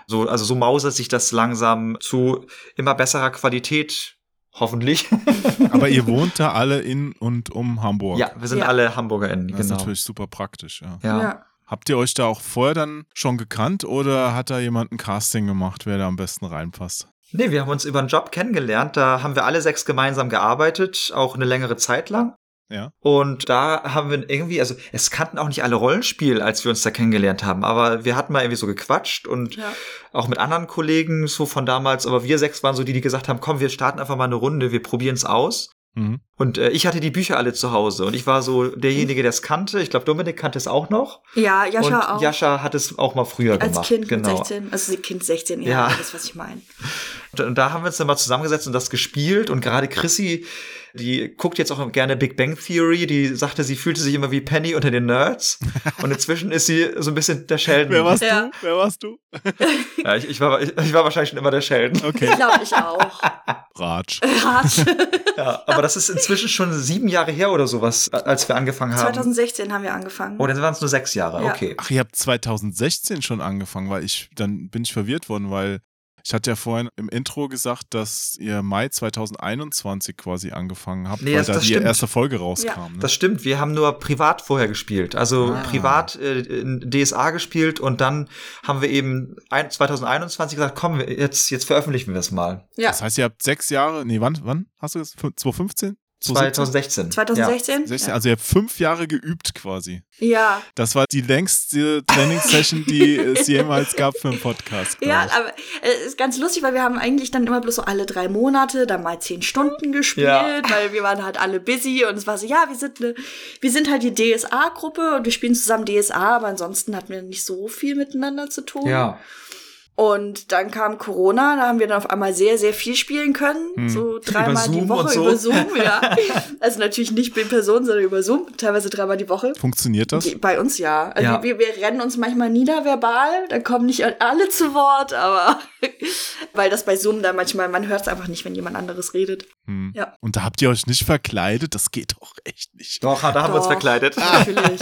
So, also so mausert sich das langsam zu immer besserer Qualität, hoffentlich. Aber ihr wohnt da alle in und um Hamburg. ja, wir sind Ja. alle HamburgerInnen, Das ist genau. natürlich super praktisch, ja. Ja. Habt ihr euch da auch vorher dann schon gekannt oder hat da jemand ein Casting gemacht, wer da am besten reinpasst? Nee, wir haben uns über einen Job kennengelernt. Da haben wir alle sechs gemeinsam gearbeitet, auch eine längere Zeit lang. Ja. Und da haben wir irgendwie, also es kannten auch nicht alle Rollenspiel, als wir uns da kennengelernt haben, aber wir hatten mal irgendwie so gequatscht und Ja. auch mit anderen Kollegen so von damals, aber wir sechs waren so die, die gesagt haben, komm, wir starten einfach mal eine Runde, wir probieren es aus. Mhm. Und äh, ich hatte die Bücher alle zu Hause und ich war so derjenige, der es kannte. Ich glaube, Dominik kannte es auch noch. Ja, Jascha und auch. Jascha hat es auch mal früher Als gemacht. Kind genau. mit 16. Also Kind 16, ja, Ja. das ist, was ich meine. Und, und da haben wir uns dann mal zusammengesetzt und das gespielt. Und gerade Chrissy, die guckt jetzt auch gerne Big Bang Theory. Die sagte, sie fühlte sich immer wie Penny unter den Nerds. Und inzwischen ist sie so ein bisschen der Sheldon. Wer warst Ja. du? Wer warst du? Ja, ich, ich, war, ich, ich war wahrscheinlich schon immer der Sheldon. Okay, Ich glaube, ich auch. Ratsch. Rat. Ja, aber das ist inzwischen schon sieben Jahre her oder sowas, als wir angefangen haben. 2016 haben wir angefangen. Oh, dann waren es nur sechs Jahre. Ja. Okay. Ach, ihr habt 2016 schon angefangen, weil ich, dann bin ich verwirrt worden, weil ich hatte ja vorhin im Intro gesagt, dass ihr Mai 2021 quasi angefangen habt, Nee, weil das- da das die stimmt. erste Folge rauskam. ne? Das stimmt, wir haben nur privat vorher gespielt. Also Ah. privat äh, in DSA gespielt und dann haben wir eben ein, 2021 gesagt, komm, wir- jetzt, jetzt veröffentlichen wir es mal. ja. Das heißt, ihr habt sechs Jahre, nee, wann, wann hast du das? 2015? 2016. 2016? 16, Ja. Also ihr habt fünf Jahre geübt quasi. ja. Das war die längste Trainingssession, die es jemals gab für einen Podcast. Ja, ich. aber es ist ganz lustig, weil wir haben eigentlich dann immer bloß so alle drei Monate dann mal zehn Stunden gespielt, Ja. weil wir waren halt alle busy und es war so, ja, wir sind eine, wir sind halt die DSA-Gruppe und wir spielen zusammen DSA, aber ansonsten hatten wir nicht so viel miteinander zu tun. Ja. Und dann kam Corona, da haben wir dann auf einmal sehr, sehr viel spielen können. Hm. So dreimal die Woche so. über Zoom, ja. also natürlich nicht in Person, sondern über Zoom, teilweise dreimal die Woche. Funktioniert das? Bei uns ja. Also Ja. Wir, wir rennen uns manchmal nieder verbal, dann kommen nicht alle zu Wort, aber weil das bei Zoom dann manchmal, man hört es einfach nicht, wenn jemand anderes redet. Hm. Ja. Und da habt ihr euch nicht verkleidet? Das geht doch echt nicht. Doch, da haben wir uns Doch, verkleidet. Natürlich.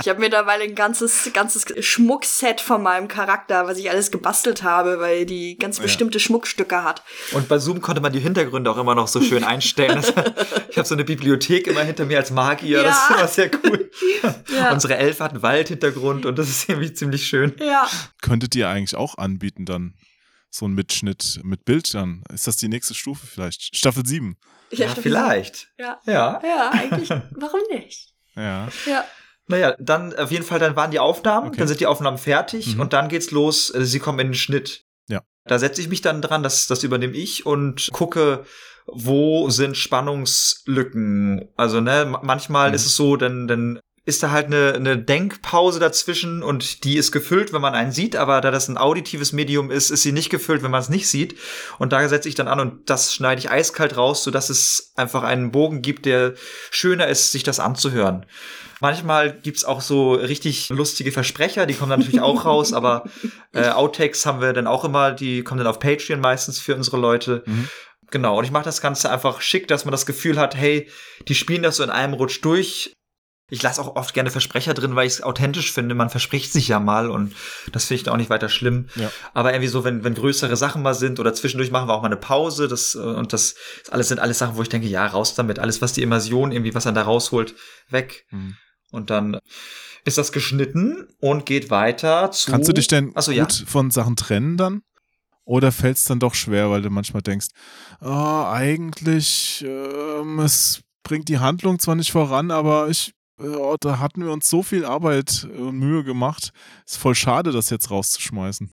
ich habe mittlerweile ein ganzes, ganzes Schmuckset von meinem Charakter, was ich alles gebastelt habe, weil die ganz bestimmte Schmuckstücke hat. Und bei Zoom konnte man die Hintergründe auch immer noch so schön einstellen. Das, ich habe so eine Bibliothek immer hinter mir als Magier. Das ist Ja. immer sehr cool. Ja. Unsere Elfe hat einen Waldhintergrund und das ist irgendwie ziemlich schön. Ja. Könntet ihr eigentlich auch anbieten dann? So ein Mitschnitt mit Bild dann. Ist das die nächste Stufe vielleicht? Staffel 7. Ja, Staffel vielleicht. Ja. Ja. Ja, eigentlich. Warum nicht? Ja. Ja. Naja, dann auf jeden Fall, dann waren die Aufnahmen, Okay. dann sind die Aufnahmen fertig Mhm. und dann geht's los. äh, Sie kommen in den Schnitt. Ja. Da setze ich mich dann dran, das, das übernehme ich und gucke, wo sind Spannungslücken. Also, ne, ma- manchmal Mhm. ist es so, dann, dann ist da halt eine, eine Denkpause dazwischen und die ist gefüllt, wenn man einen sieht, aber da das ein auditives Medium ist, ist sie nicht gefüllt, wenn man es nicht sieht. Und da setze ich dann an und das schneide ich eiskalt raus, sodass es einfach einen Bogen gibt, der schöner ist, sich das anzuhören. Manchmal gibt's auch so richtig lustige Versprecher, die kommen dann natürlich auch raus, aber äh, Outtakes haben wir dann auch immer, die kommen dann auf Patreon meistens für unsere Leute. Mhm. Genau, und ich mache das Ganze einfach schick, dass man das Gefühl hat, hey, die spielen das so in einem Rutsch durch. Ich lasse auch oft gerne Versprecher drin, weil ich es authentisch finde. Man verspricht sich ja mal und das finde ich dann auch nicht weiter schlimm. Ja. Aber irgendwie so, wenn, wenn größere Sachen mal sind oder zwischendurch machen wir auch mal eine Pause, das, äh, und das ist alles sind alles Sachen, wo ich denke, ja, raus damit. Alles, was die Immersion irgendwie, was dann da rausholt, weg. Mhm. Und dann ist das geschnitten und geht weiter zu. Kannst du dich denn Achso, gut ja. von Sachen trennen dann? Oder fällt es dann doch schwer, weil du manchmal denkst, oh, eigentlich, ähm, es bringt die Handlung zwar nicht voran, aber ich, äh, oh, da hatten wir uns so viel Arbeit und Mühe gemacht. Ist voll schade, das jetzt rauszuschmeißen.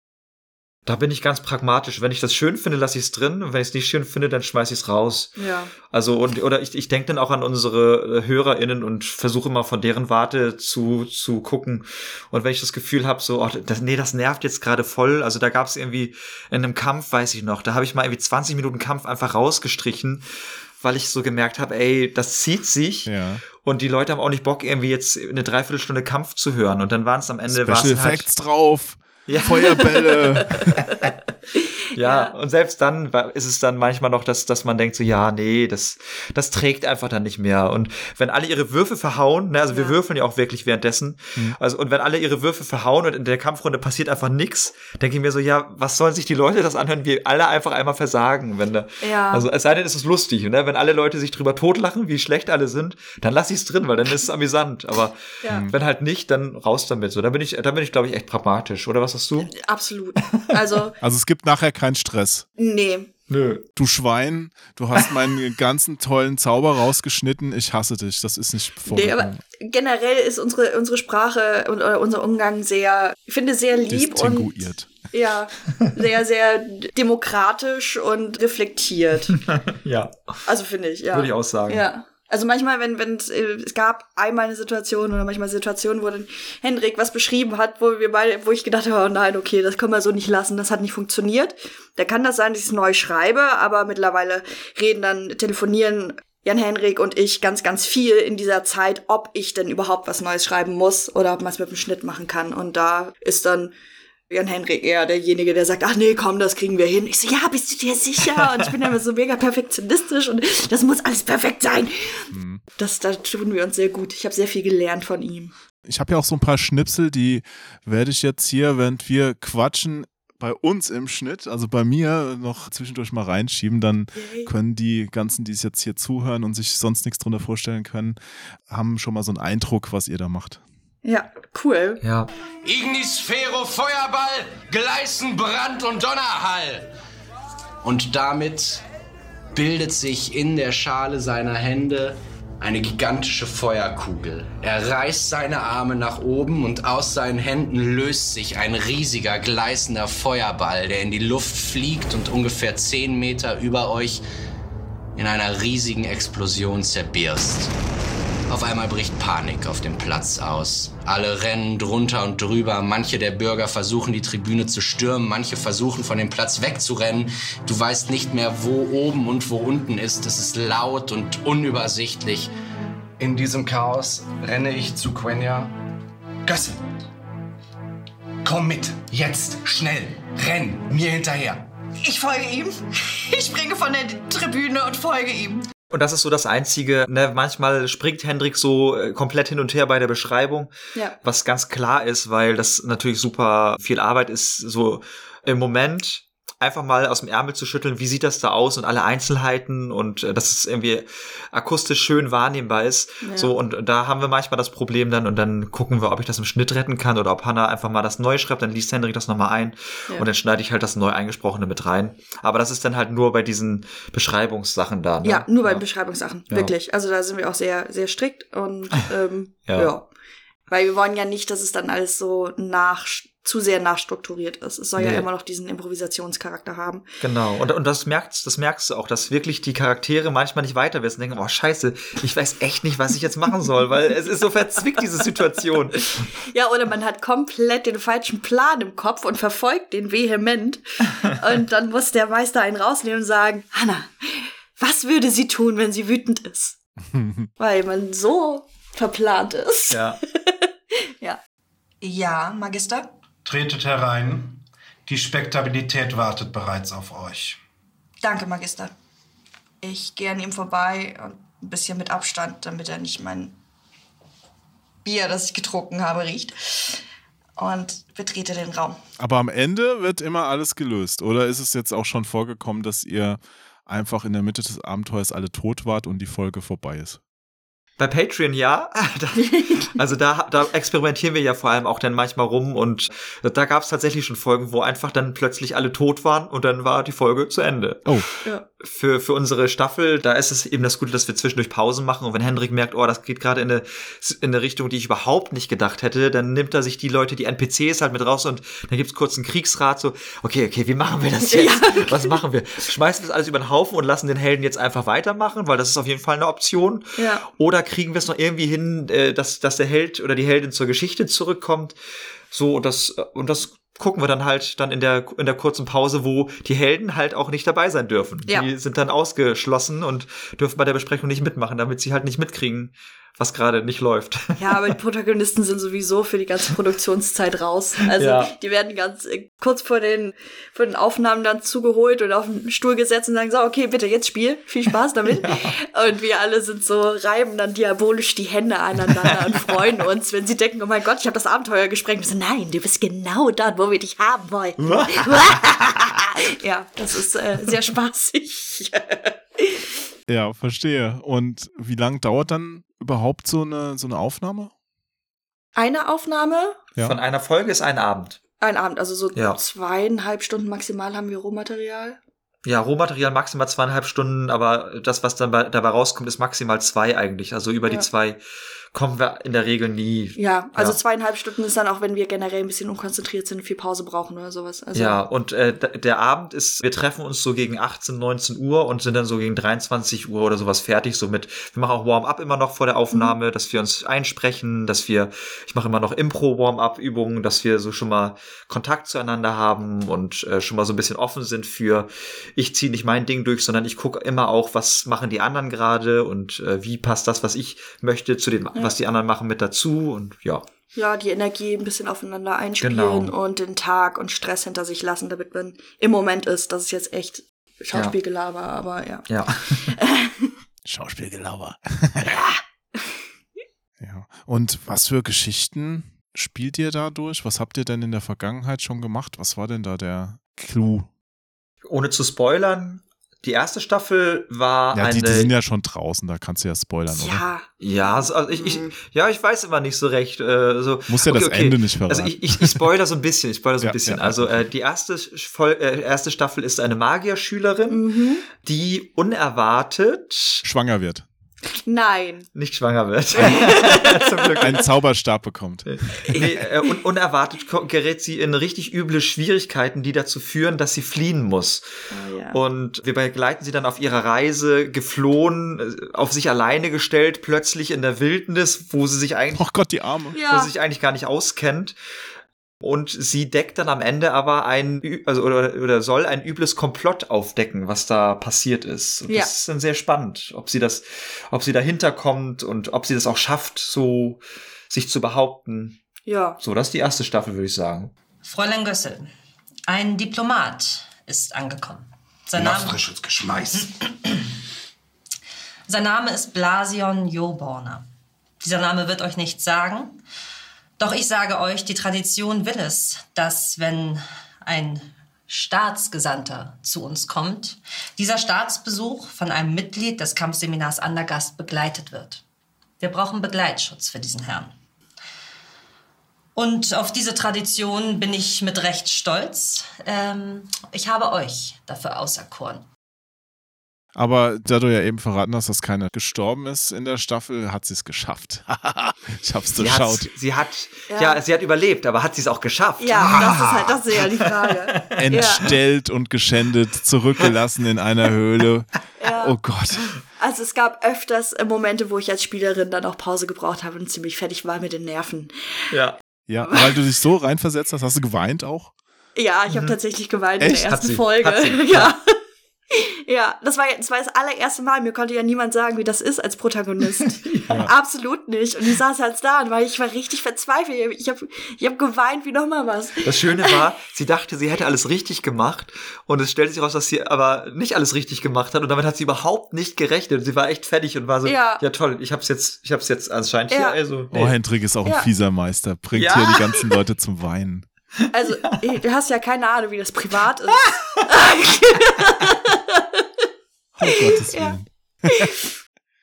Da bin ich ganz pragmatisch. Wenn ich das schön finde, lasse ich es drin. Und wenn ich es nicht schön finde, dann schmeiße ich es raus. Ja. Also, und, oder ich, ich denke dann auch an unsere äh, HörerInnen und versuche immer von deren Warte zu, zu gucken. Und wenn ich das Gefühl habe, so, oh, das, nee, das nervt jetzt gerade voll. Also da gab es irgendwie in einem Kampf, weiß ich noch, da habe ich mal irgendwie 20 Minuten Kampf einfach rausgestrichen, weil ich so gemerkt habe, ey, das zieht sich. Ja. Und die Leute haben auch nicht Bock, irgendwie jetzt eine Dreiviertelstunde Kampf zu hören. Und dann waren es am Ende Special halt, Effects drauf. Ja. Feuerbälle. Ja, und selbst dann ist es dann manchmal noch, dass, dass man denkt so, ja, nee, das, das trägt einfach dann nicht mehr. Und wenn alle ihre Würfe verhauen, ne, also wir Ja. würfeln ja auch wirklich währenddessen, also und wenn alle ihre Würfe verhauen und in der Kampfrunde passiert einfach nix, denke ich mir so, ja, was sollen sich die Leute das anhören, wir alle einfach einmal versagen, wenn da, Ja. also es sei denn, es ist lustig, ne, wenn alle Leute sich drüber totlachen, wie schlecht alle sind, dann lass ich's drin, weil dann ist es amüsant, aber Ja. wenn halt nicht, dann raus damit, so, da bin ich, da bin ich, glaube ich, echt pragmatisch, oder was hast du? Absolut. Also, Also es gibt nachher keinen Stress. nee. Nö. Du Schwein, du hast meinen ganzen tollen Zauber rausgeschnitten. Ich hasse dich. Das ist nicht Nee, aber vorgekommen. generell ist unsere, unsere Sprache und oder unser Umgang sehr, ich finde, sehr lieb und ja, sehr, sehr demokratisch und reflektiert. Ja, Also finde ich, ja. würde ich auch sagen. Ja. Also manchmal, wenn, wenn es, äh, es gab einmal eine Situation oder manchmal Situationen, wo dann Hendrik was beschrieben hat, wo wir beide, wo ich gedacht habe, oh nein, okay, das können wir so nicht lassen, das hat nicht funktioniert. Da kann das sein, dass ich es neu schreibe, aber mittlerweile reden dann, telefonieren Jan Henrik und ich ganz, ganz viel in dieser Zeit, ob ich denn überhaupt was Neues schreiben muss oder ob man es mit dem Schnitt machen kann. Und da ist dann Jan Henrik eher derjenige, der sagt, ach nee, komm, das kriegen wir hin. Ich so, ja, bist du dir sicher? Und ich bin immer so mega perfektionistisch und das muss alles perfekt sein. Das, da tun wir uns sehr gut. Ich habe sehr viel gelernt von ihm. Ich habe ja auch so ein paar Schnipsel, die werde ich jetzt hier, während wir quatschen, bei uns im Schnitt, also bei mir, noch zwischendurch mal reinschieben. Dann können die ganzen, die es jetzt hier zuhören und sich sonst nichts drunter vorstellen können, haben schon mal so einen Eindruck, was ihr da macht. Ja, cool. Ja. Ignisphäre, Feuerball, Gleißen, Brand und Donnerhall. Und damit bildet sich in der Schale seiner Hände eine gigantische Feuerkugel. Er reißt seine Arme nach oben und aus seinen Händen löst sich ein riesiger, gleißender Feuerball, der in die Luft fliegt und ungefähr 10 Meter über euch in einer riesigen Explosion zerbirst. Auf einmal bricht Panik auf dem Platz aus. Alle rennen drunter und drüber. Manche der Bürger versuchen, die Tribüne zu stürmen. Manche versuchen, von dem Platz wegzurennen. Du weißt nicht mehr, wo oben und wo unten ist. Es ist laut und unübersichtlich. In diesem Chaos renne ich zu Quenya. Gösse, komm mit, jetzt, schnell, renn, mir hinterher. Ich folge ihm. Ich springe von der Tribüne und folge ihm. Und das ist so das Einzige, ne, manchmal springt Hendrik so äh, komplett hin und her bei der Beschreibung, Ja. was ganz klar ist, weil das natürlich super viel Arbeit ist, so im Moment einfach mal aus dem Ärmel zu schütteln, wie sieht das da aus und alle Einzelheiten und äh, dass es irgendwie akustisch schön wahrnehmbar ist. Ja. So, und da haben wir manchmal das Problem dann und dann gucken wir, ob ich das im Schnitt retten kann oder ob Hannah einfach mal das neu schreibt, dann liest Hendrik das nochmal ein Ja. und dann schneide ich halt das neu eingesprochene mit rein. Aber das ist dann halt nur bei diesen Beschreibungssachen da. Ne? Ja, nur bei Beschreibungssachen. Ja. Wirklich. Also da sind wir auch sehr, sehr strikt und ähm, Ja. Ja. Weil wir wollen ja nicht, dass es dann alles so nach zu sehr nachstrukturiert ist. Es soll ja Nee. immer noch diesen Improvisationscharakter haben. Genau, und, und das merkst, das merkst du auch, dass wirklich die Charaktere manchmal nicht weiter wissen denken, oh scheiße, ich weiß echt nicht, was ich jetzt machen soll, weil es ist so verzwickt, diese Situation. Ja, oder man hat komplett den falschen Plan im Kopf und verfolgt den vehement. und dann muss der Meister einen rausnehmen und sagen, Hanna, was würde sie tun, wenn sie wütend ist? Weil man so verplant ist. Ja. Ja. Ja, Magister? Tretet herein. Die Spektabilität wartet bereits auf euch. Danke, Magister. Ich gehe an ihm vorbei und ein bisschen mit Abstand, damit er nicht mein Bier, das ich getrunken habe, riecht. Und betrete den Raum. Aber am Ende wird immer alles gelöst. Oder ist es jetzt auch schon vorgekommen, dass ihr einfach in der Mitte des Abenteuers alle tot wart und die Folge vorbei ist? Bei Patreon ja. Da, also da, da experimentieren wir ja vor allem auch dann manchmal rum und da gab es tatsächlich schon Folgen, wo einfach dann plötzlich alle tot waren und dann war die Folge zu Ende. Oh. Ja. Für, für unsere Staffel, da ist es eben das Gute, dass wir zwischendurch Pausen machen und wenn Hendrik merkt, oh, das geht gerade in eine, in eine Richtung, die ich überhaupt nicht gedacht hätte, dann nimmt er sich die Leute, die NPCs halt mit raus und dann gibt's kurz einen Kriegsrat, so, okay, okay, wie machen wir das jetzt? Was machen wir? Schmeißen wir das alles über den Haufen und lassen den Helden jetzt einfach weitermachen, weil das ist auf jeden Fall eine Option. Ja. Oder kriegen wir es noch irgendwie hin, äh, dass, dass der Held oder die Heldin zur Geschichte zurückkommt? So, und das, und das gucken wir dann halt dann in der, in der kurzen Pause, wo die Helden halt auch nicht dabei sein dürfen. Ja. Die sind dann ausgeschlossen und dürfen bei der Besprechung nicht mitmachen, damit sie halt nicht mitkriegen, was gerade nicht läuft. Ja, aber die Protagonisten sind sowieso für die ganze Produktionszeit raus. Also Ja. die werden ganz äh, kurz vor den, vor den Aufnahmen dann zugeholt und auf den Stuhl gesetzt und sagen so, okay, bitte jetzt Spiel, viel Spaß damit. Und wir alle sind so, reiben dann diabolisch die Hände aneinander und freuen uns, wenn sie denken, oh mein Gott, ich habe das Abenteuer gesprengt. So, nein, du bist genau dort, wo wir dich haben wollten. ja, das ist äh, sehr spaßig. Ja, verstehe. Und wie lang dauert dann überhaupt so eine, so eine Aufnahme? Eine Aufnahme, Ja. Von einer Folge ist ein Abend. ein Abend, also so Ja. zweieinhalb Stunden maximal haben wir Rohmaterial. Ja, Rohmaterial maximal zweieinhalb Stunden, aber das, was dann bei, dabei rauskommt, ist maximal zwei eigentlich. Also über Ja. die zwei kommen wir in der Regel nie. Ja, also Ja. zweieinhalb Stunden ist dann auch, wenn wir generell ein bisschen unkonzentriert sind, viel Pause brauchen oder sowas. Also, ja, und äh, der Abend ist, wir treffen uns so gegen 18, 19 Uhr und sind dann so gegen 23 Uhr oder sowas fertig. Somit, wir machen auch Warm-up immer noch vor der Aufnahme, dass wir uns einsprechen, dass wir, ich mache immer noch Impro-Warm-up-Übungen, dass wir so schon mal Kontakt zueinander haben und äh, schon mal so ein bisschen offen sind für, ich ziehe nicht mein Ding durch, sondern ich gucke immer auch, was machen die anderen gerade und äh, wie passt das, was ich möchte, zu dem, was die anderen machen, mit dazu und ja. ja, die Energie ein bisschen aufeinander einspielen Genau. und den Tag und Stress hinter sich lassen, damit man im Moment ist. Das ist jetzt echt Schauspielgelaber, aber ja. Ja. Schauspielgelauber. ja. Und was für Geschichten spielt ihr da durch? Was habt ihr denn in der Vergangenheit schon gemacht? Was war denn da der Clou? Ohne zu spoilern, die erste Staffel war Ja, eine. die, die sind ja schon draußen, da kannst du ja spoilern, oder? Ja, Ja, also ich, ich, Mhm. ja, ich weiß immer nicht so recht. Äh, so. Muss ja das Ende nicht verraten. Also ich, ich, ich spoiler so ein bisschen, ich spoiler so ein Ja, bisschen. ja, also okay. äh, die erste, Voll, äh, erste Staffel ist eine Magierschülerin, mhm. die unerwartet Schwanger wird. Nein. nicht schwanger wird. Zum Glück. Einen Zauberstab bekommt. Nee, äh, un unerwartet gerät sie in richtig üble Schwierigkeiten, die dazu führen, dass sie fliehen muss. Ah, ja. Und wir begleiten sie dann auf ihrer Reise, geflohen, äh, auf sich alleine gestellt, plötzlich in der Wildnis, wo sie sich eigentlich Oh Gott, die Arme. wo sie sich eigentlich gar nicht auskennt. Und sie deckt dann am Ende aber ein, also oder, oder soll ein übles Komplott aufdecken, was da passiert ist. Und Ja. das ist dann sehr spannend, ob sie das, ob sie dahinter kommt und ob sie das auch schafft, so sich zu behaupten. ja. So, das ist die erste Staffel, würde ich sagen. Fräulein Gössel, ein Diplomat ist angekommen. Sein Name, Nachtfrisches Geschmeiß. sein Name ist Blasion Joborner. Dieser Name wird euch nichts sagen. Doch ich sage euch, die Tradition will es, dass wenn ein Staatsgesandter zu uns kommt, dieser Staatsbesuch von einem Mitglied des Kampfseminars Andergast begleitet wird. Wir brauchen Begleitschutz für diesen Herrn. Und auf diese Tradition bin ich mit Recht stolz. Ähm, ich habe euch dafür auserkoren. Aber da du ja eben verraten hast, dass keiner gestorben ist in der Staffel, hat sie es geschafft. ich hab's Sie, durchschaut. hat's- sie hat, Ja. ja. sie hat überlebt, aber hat sie es auch geschafft? Ja, das ist halt, das ist ja die Frage. ja. Entstellt und geschändet, zurückgelassen in einer Höhle. Ja. Oh Gott. Also es gab öfters äh, Momente, wo ich als Spielerin dann auch Pause gebraucht habe und ziemlich fertig war mit den Nerven. Ja. Ja, weil du dich so reinversetzt hast, hast du geweint auch? Ja, ich habe tatsächlich geweint in Mhm. Echt? der Hat ersten sie. Folge. Hat sie. Ja. Ja, das war, das war das allererste Mal. Mir konnte ja niemand sagen, wie das ist als Protagonist. Absolut nicht. Und ich saß halt da und war, ich war richtig verzweifelt. Ich habe ich hab geweint wie nochmal was. Das Schöne war, sie dachte, sie hätte alles richtig gemacht und es stellte sich raus, dass sie aber nicht alles richtig gemacht hat und damit hat sie überhaupt nicht gerechnet. Sie war echt fertig und war so, Ja. ja, toll, ich hab's jetzt, ich hab's jetzt anscheinend Ja. hier, also. Oh, Hendrik ist auch ein Ja. fieser Meister. Bringt Ja. hier die ganzen Leute zum Weinen. Also, du hast ja keine Ahnung, wie das privat ist. Oh Gottes Willen.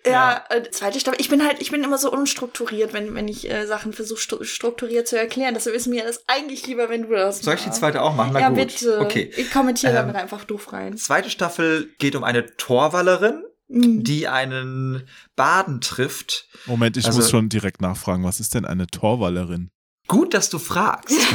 Ja, äh, zweite Staffel. Ich bin halt, ich bin immer so unstrukturiert, wenn, wenn ich äh, Sachen versuche stru strukturiert zu erklären. Deshalb ist mir das eigentlich lieber, wenn du das Soll ich die zweite auch machen? Na ja, gut. bitte. Okay. Ich kommentiere Ähm, damit einfach doof rein. Zweite Staffel geht um eine Torwallerin, Mhm. die einen Baden trifft. Moment, ich Also- muss schon direkt nachfragen. Was ist denn eine Torwallerin? Gut, dass du fragst.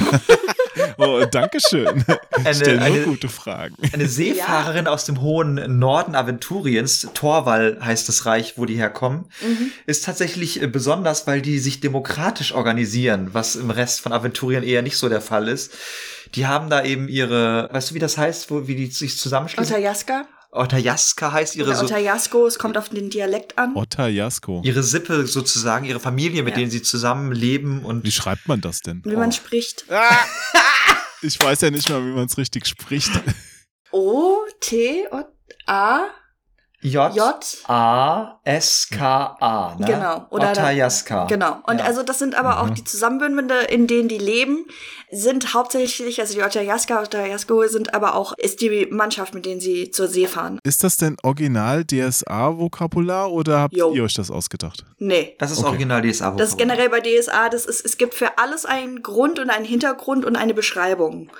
Oh, danke schön. Eine- Stell nur eine- gute Fragen. Eine Seefahrerin aus dem hohen Norden Aventuriens, Torwall heißt das Reich, wo die herkommen, Mhm. ist tatsächlich äh, besonders, weil die sich demokratisch organisieren, was im Rest von Aventurien eher nicht so der Fall ist. Die haben da eben ihre, weißt du, wie das heißt, wo, wie die sich zusammenschließen? Otajaska? Otajaska heißt ihre, Oder so, Otajasko, es kommt auf den Dialekt an. Otajasko. ihre Sippe sozusagen, ihre Familie, mit Ja. denen sie zusammenleben und Wie schreibt man das denn? Wie man spricht. Ich weiß ja nicht mal, wie man es richtig spricht. O, T, O, A. J, J. A S K A, ne? Genau. Oder Otajaska. Genau. Und Ja. also das sind aber auch Mhm. die Zusammenbünde, in denen die leben, sind hauptsächlich, also die Otajaska, Otajasko sind aber auch, ist die Mannschaft, mit denen sie zur See fahren. Ist das denn original DSA-Vokabular oder habt Jo. ihr euch das ausgedacht? Nee. Das ist Okay. original DSA. Das ist generell bei DSA, das ist, es gibt für alles einen Grund und einen Hintergrund und eine Beschreibung.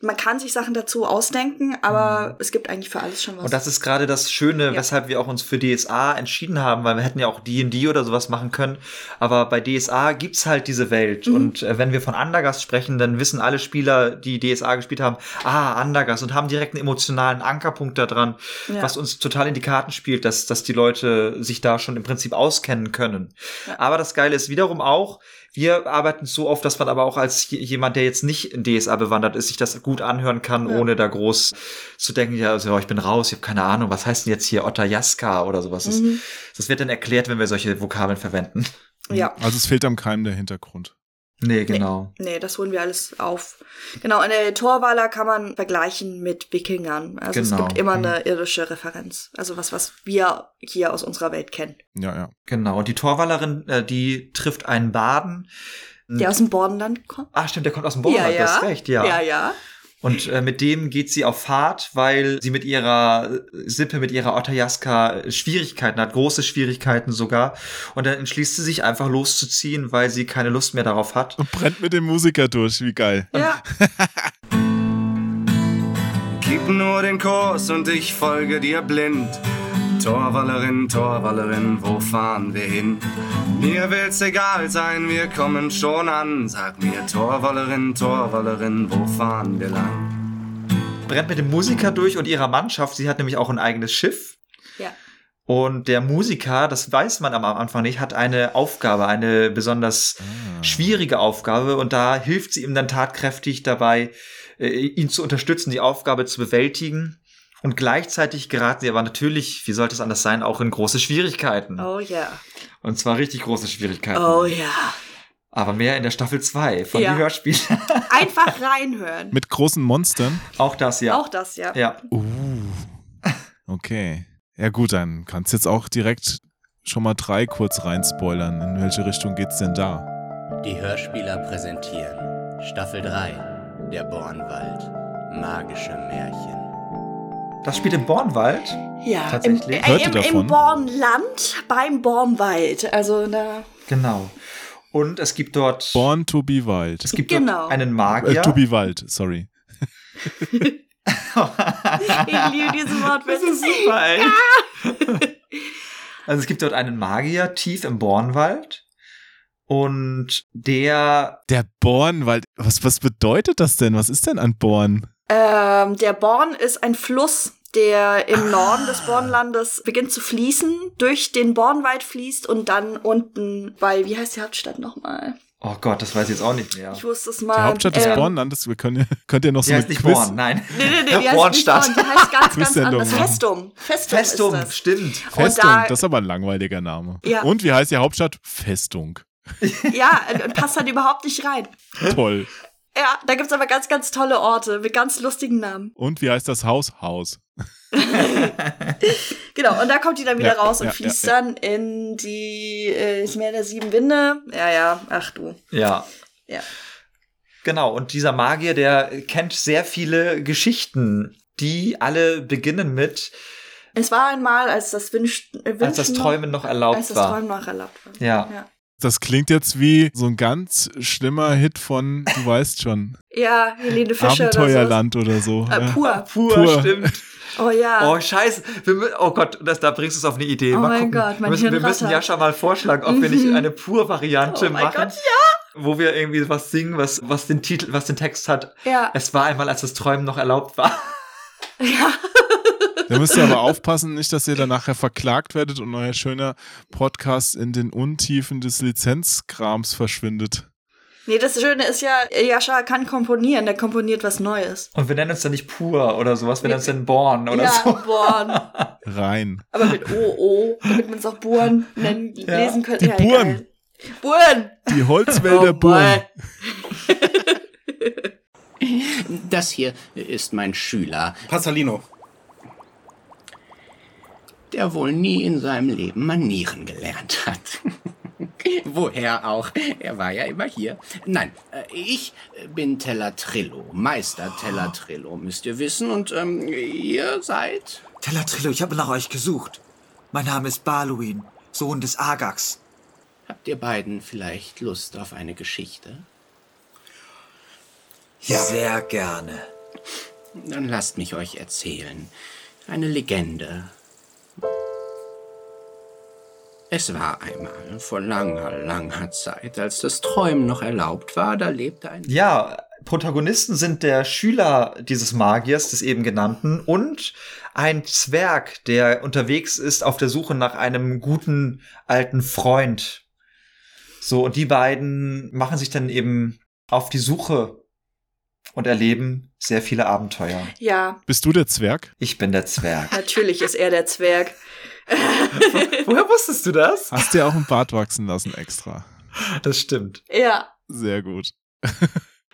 Man kann sich Sachen dazu ausdenken, aber es gibt eigentlich für alles schon was. Mhm. Und das ist gerade das Schöne, Ja. weshalb wir auch uns für DSA entschieden haben, weil wir hätten ja auch D&D oder sowas machen können. Aber bei DSA gibt's halt diese Welt. Mhm. Und äh, wenn wir von Andergast sprechen, dann wissen alle Spieler, die DSA gespielt haben, ah, Andergast und haben direkt einen emotionalen Ankerpunkt da dran, Ja. was uns total in die Karten spielt, dass, dass die Leute sich da schon im Prinzip auskennen können. Ja. Aber das Geile ist wiederum auch, wir arbeiten so oft, dass man aber auch als jemand, der jetzt nicht in DSA bewandert ist, sich das gut anhören kann, Ja. ohne da groß zu denken, ja, also, ich bin raus, ich habe keine Ahnung, was heißt denn jetzt hier Otajaska oder sowas. Das, Mhm. das wird dann erklärt, wenn wir solche Vokabeln verwenden. Ja. Also es fehlt am Keim der Hintergrund. Nee, genau. Nee, das holen wir alles auf. Genau, der Torwaler kann man vergleichen mit Wikingern. Also es Genau. gibt immer Mhm. eine irdische Referenz. Also was, was wir hier aus unserer Welt kennen. Ja, ja. Genau. Und die Torwallerin, äh, die trifft einen Baden. Der aus dem Bordenland kommt. Ah, stimmt, der kommt aus dem Borderland, ja, du ja. hast recht, ja. Ja, ja. Und äh, mit dem geht sie auf Fahrt, weil sie mit ihrer äh, Sippe, mit ihrer Otajaska Schwierigkeiten hat, große Schwierigkeiten sogar. Und dann entschließt sie sich einfach loszuziehen, weil sie keine Lust mehr darauf hat. Und brennt mit dem Musiker durch, wie geil. Ja. Gib nur den Kurs und ich folge dir blind. Torwallerin, Torwallerin, wo fahren wir hin? Mir will's egal sein, wir kommen schon an. Sag mir, Torwallerin, Torwallerin, wo fahren wir lang? Brennt mit dem Musiker durch und ihrer Mannschaft. Sie hat nämlich auch ein eigenes Schiff. Ja. Und der Musiker, das weiß man am Anfang nicht, hat eine Aufgabe, eine besonders schwierige Aufgabe. Und da hilft sie ihm dann tatkräftig dabei, äh, ihn zu unterstützen, die Aufgabe zu bewältigen. Und gleichzeitig geraten sie aber natürlich, wie sollte es anders sein, auch in große Schwierigkeiten. Oh ja. Und zwar richtig große Schwierigkeiten. Oh ja. Aber mehr in der Staffel 2 von Ja. die Hörspiele. Einfach reinhören. Mit großen Monstern? auch das, ja. Auch das, ja. Ja. Uh. Okay. Ja gut, dann kannst jetzt auch direkt schon mal drei kurz reinspoilern. In welche Richtung geht's denn da? Die Hörspieler präsentieren Staffel 3 Der Bornwald. magische Märchen. Das spielt im Bornwald. Ja, Tatsächlich. Im, Hört äh, im, davon? im Bornland beim Bornwald. Also da. Genau. Und es gibt dort, Born to be wild. es gibt Genau. dort einen Äh, Magier. to be wild, sorry. Ich liebe diese Wortwitze. Das ist super, ey. Also es gibt dort einen Magier tief im Bornwald. Und der, Der Bornwald, was, was bedeutet das denn? Was ist denn ein Born? Ähm, der Born ist ein Fluss, der im Norden des Bornlandes beginnt zu fließen, durch den Bornwald fließt und dann unten bei, wie heißt die Hauptstadt nochmal? oh Gott, das weiß ich jetzt auch nicht mehr. Ich wusste es mal. Die Hauptstadt des ähm, Bornlandes, wir können, könnt ihr noch so Die heißt nicht Quiz, Born, nein. Nee, nee, nee, die heißt nicht Bornstadt. Born, die heißt ganz, ganz anders. machen. Festum. Festum, Festum, ist das. stimmt. Festung, da- das ist aber ein langweiliger Name. Ja. Und wie heißt die Hauptstadt? Festung. Ja, und passt halt überhaupt nicht rein. Toll. Ja, da gibt's aber ganz, ganz tolle Orte mit ganz lustigen Namen. Und wie heißt das Haus? Haus. Genau, und da kommt die dann wieder Ja, raus und ja, fließt ja, ja. dann in die, äh, das Meer der sieben Winde. Ja, ja, ach du. Ja. Ja. Genau, und dieser Magier, der kennt sehr viele Geschichten, die alle beginnen mit, Es war einmal, als das Wünsch, äh, Wünschen als das Träumen noch erlaubt als das war. Träumen noch erlaubt war. Ja. Das klingt jetzt wie so ein ganz schlimmer Hit von, du weißt schon, ja Helene Fischer Abenteuerland oder so. oder so. Äh, ja. pur. Pur, Pur. stimmt. Oh ja. Oh, scheiße. Wir, oh Gott, das, da bringst du es auf eine Idee. Oh mal mein gucken. Gott, wir mein müssen, wir müssen. Jascha mal vorschlagen, ob wir nicht Mhm. eine Pur-Variante Oh mein machen. Gott, ja. Wo wir irgendwie was singen, was, was den Titel, was den Text hat. Ja. Es war einmal, als das Träumen noch erlaubt war. ja. Da müsst ihr aber aufpassen, nicht, dass ihr dann nachher verklagt werdet und euer schöner Podcast in den Untiefen des Lizenzkrams verschwindet. Nee, das Schöne ist ja, Jascha kann komponieren, der komponiert was Neues. Und wir nennen uns dann nicht Pur oder sowas, wir nennen uns dann Born oder ja, so. Born. Rein. Aber mit OO, damit man es auch Buren nennen, Ja. lesen könnte. Die ja, Buren. egal. Buren! Die Holzwälder Oh, Buren. Das hier ist mein Schüler, Passalino. Der wohl nie in seinem Leben Manieren gelernt hat. Woher auch? Er war ja immer hier. Nein, äh, ich bin Tellatrillo, Meister Tellatrillo, müsst ihr wissen. Und ähm, ihr seid? Tellatrillo, ich habe nach euch gesucht. Mein Name ist Baluin, Sohn des Agax. Habt ihr beiden vielleicht Lust auf eine Geschichte? Ja. Sehr gerne. Dann lasst mich euch erzählen. Eine Legende. Es war einmal vor langer, langer Zeit, als das Träumen noch erlaubt war, da lebte ein Ja, Protagonisten sind der Schüler dieses Magiers, des eben genannten, und ein Zwerg, der unterwegs ist auf der Suche nach einem guten alten Freund. So, und die beiden machen sich dann eben auf die Suche und erleben sehr viele Abenteuer. Ja, Bist du der Zwerg? Ich bin der Zwerg. natürlich ist er der Zwerg. Woher wusstest du das? Hast dir auch ein Bart wachsen lassen extra. Das stimmt. Ja, Sehr gut.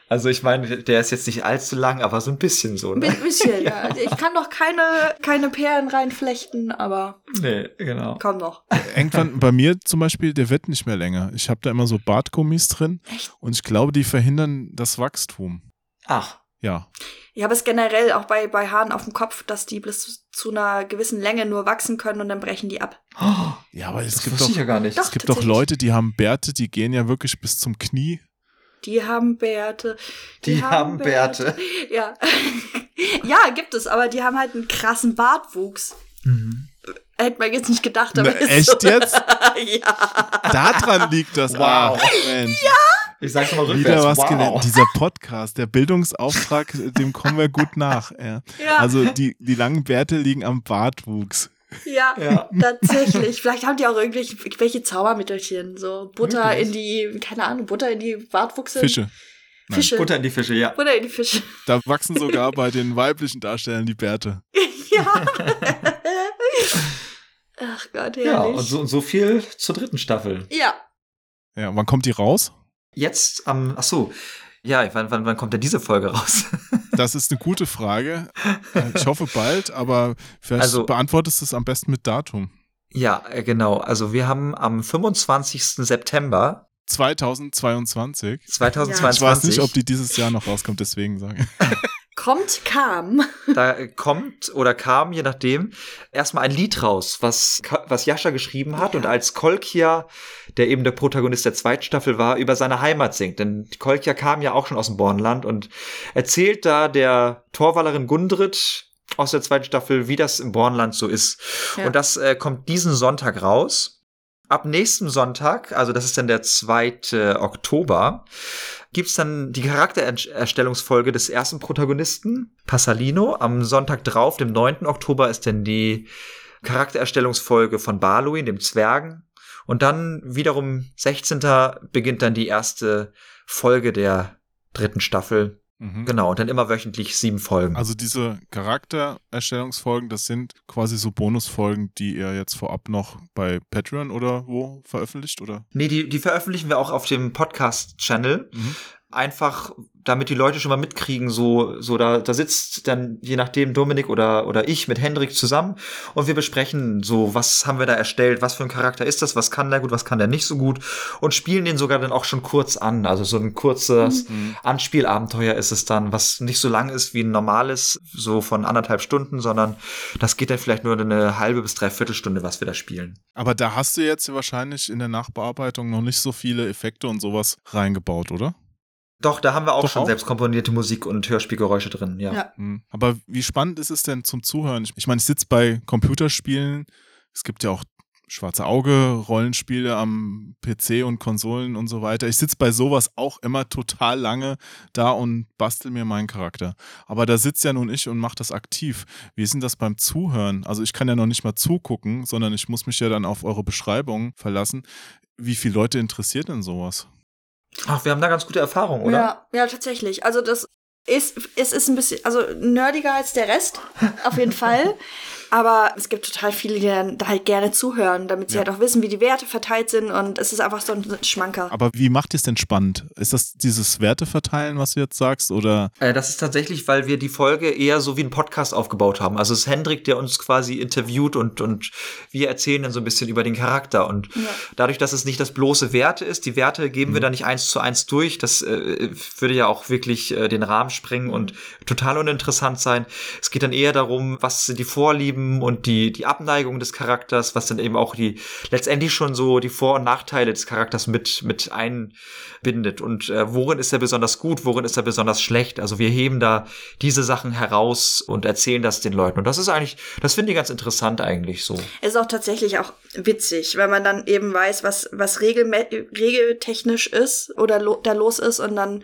Also ich meine, der ist jetzt nicht allzu lang, aber so ein bisschen so, ein ne? bisschen, ja. Also Ich kann noch keine, keine Perlen reinflechten, aber Nee, genau. komm noch. Irgendwann bei mir zum Beispiel, der wird nicht mehr länger. Ich habe da immer so Bartgummis drin und ich glaube, die verhindern das Wachstum. Ach. Ja. Ja, aber es ist generell auch bei, bei Haaren auf dem Kopf, dass die bis zu einer gewissen Länge nur wachsen können und dann brechen die ab. Ja, aber es Das gibt doch, ich ja gar nicht. Doch, es gibt doch. Leute, die haben Bärte, die gehen ja wirklich bis zum Knie. Die haben Bärte. Die haben Bärte. Ja. ja, gibt es, aber die haben halt einen krassen Bartwuchs. Hätte man jetzt nicht gedacht, aber Na, ist echt so. jetzt? ja. Daran liegt das. Wow. Ah, Mensch. Ich sag's mal rückwärts. Wieder was wow. gelernt. Dieser Podcast, der Bildungsauftrag, dem kommen wir gut nach. Ja. Ja. Also die, die langen Bärte liegen am Bartwuchs. Ja, Ja. tatsächlich. Vielleicht haben die auch irgendwelche welche Zaubermittelchen. So Butter Wirklich? in die, keine Ahnung, Butter in die Bartwuchse. Fische. Nein. Fische. Butter in die Fische, ja. Butter in die Fische. Da wachsen sogar bei den weiblichen Darstellern die Bärte. ja. Ach Gott, herrlich. Ja, und so, und so viel zur dritten Staffel. ja. Ja, wann kommt die raus? Jetzt am, ach so, ja, wann, wann, wann kommt denn diese Folge raus? Das ist eine gute Frage. Äh, Ich hoffe bald, aber vielleicht Also- beantwortest du es am besten mit Datum. ja, äh, genau. Also wir haben am 25. September 2022. 2022. Ich weiß nicht, ob die dieses Jahr noch rauskommt, deswegen sage ich. kommt, kam. da kommt oder kam, je nachdem, erstmal ein Lied raus, was, was Jascha geschrieben hat und als Kolkia, der eben der Protagonist der zweiten Staffel war, über seine Heimat singt. Denn Kolkia kam ja auch schon aus dem Bornland und erzählt da der Torwallerin Gundrit aus der zweiten Staffel, wie das im Bornland so ist. Ja. Und das äh, kommt diesen Sonntag raus. Ab nächsten Sonntag, also das ist dann der 2. Oktober, gibt's dann die Charaktererstellungsfolge des ersten Protagonisten, Passalino. Am Sonntag drauf, dem 9. Oktober, ist dann die Charaktererstellungsfolge von Barluin, dem Zwergen. Und dann wiederum 16. beginnt dann die erste Folge der dritten Staffel. Mhm. Genau, und dann immer wöchentlich sieben Folgen. Also diese Charaktererstellungsfolgen, das sind quasi so Bonusfolgen, die ihr jetzt vorab noch bei Patreon oder wo veröffentlicht, oder? Nee, die, die veröffentlichen wir auch auf dem Podcast-Channel. Mhm. Einfach, damit die Leute schon mal mitkriegen, so, so da, da sitzt dann je nachdem Dominik oder, oder ich mit Hendrik zusammen und wir besprechen so, was haben wir da erstellt, was für ein Charakter ist das, was kann der gut, was kann der nicht so gut und spielen den sogar dann auch schon kurz an. Also so ein kurzes Mhm. Anspielabenteuer ist es dann, was nicht so lang ist wie ein normales, so von anderthalb Stunden, sondern das geht dann vielleicht nur eine halbe bis dreiviertel Stunde, was wir da spielen. Aber da hast du jetzt wahrscheinlich in der Nachbearbeitung noch nicht so viele Effekte und sowas reingebaut, oder? Doch, da haben wir auch Doch schon auch? selbst komponierte Musik und Hörspielgeräusche drin, ja. Ja. Mhm. Aber wie spannend ist es denn zum Zuhören? Ich, ich meine, ich sitze bei Computerspielen. Es gibt ja auch Schwarze Auge, Rollenspiele am PC und Konsolen und so weiter. Ich sitze bei sowas auch immer total lange da und bastel mir meinen Charakter. Aber da sitzt ja nun ich und mache das aktiv. Wie ist denn das beim Zuhören? Also ich kann ja noch nicht mal zugucken, sondern ich muss mich ja dann auf eure Beschreibung verlassen. Wie viele Leute interessiert denn sowas? Ach, wir haben da ganz gute Erfahrungen, oder? Ja, ja, tatsächlich. Also das ist, es ist ein bisschen, also nerdiger als der Rest, auf jeden Fall. Aber es gibt total viele, die dann da halt gerne zuhören, damit sie Ja. halt auch wissen, wie die Werte verteilt sind und es ist einfach so ein Schmanker. Aber wie macht ihr es denn spannend? Ist das dieses Werteverteilen, was du jetzt sagst? Oder Äh, das ist tatsächlich, weil wir die Folge eher so wie ein Podcast aufgebaut haben. Also es ist Hendrik, der uns quasi interviewt und, und wir erzählen dann so ein bisschen über den Charakter. Und dadurch, dass es nicht das bloße Werte ist, die Werte geben wir da nicht eins zu eins durch. Das äh, würde ja auch wirklich äh, den Rahmen sprengen und total uninteressant sein. Es geht dann eher darum, was sind die Vorlieben und die, die Abneigung des Charakters, was dann eben auch die letztendlich schon so die Vor- und Nachteile des Charakters mit, mit einbindet. Und äh, worin ist er besonders gut, worin ist er besonders schlecht? Also wir heben da diese Sachen heraus und erzählen das den Leuten. Und das ist eigentlich, das finde ich ganz interessant eigentlich so. Es ist auch tatsächlich auch witzig, weil man dann eben weiß, was, was regeltechnisch ist oder lo da los ist und dann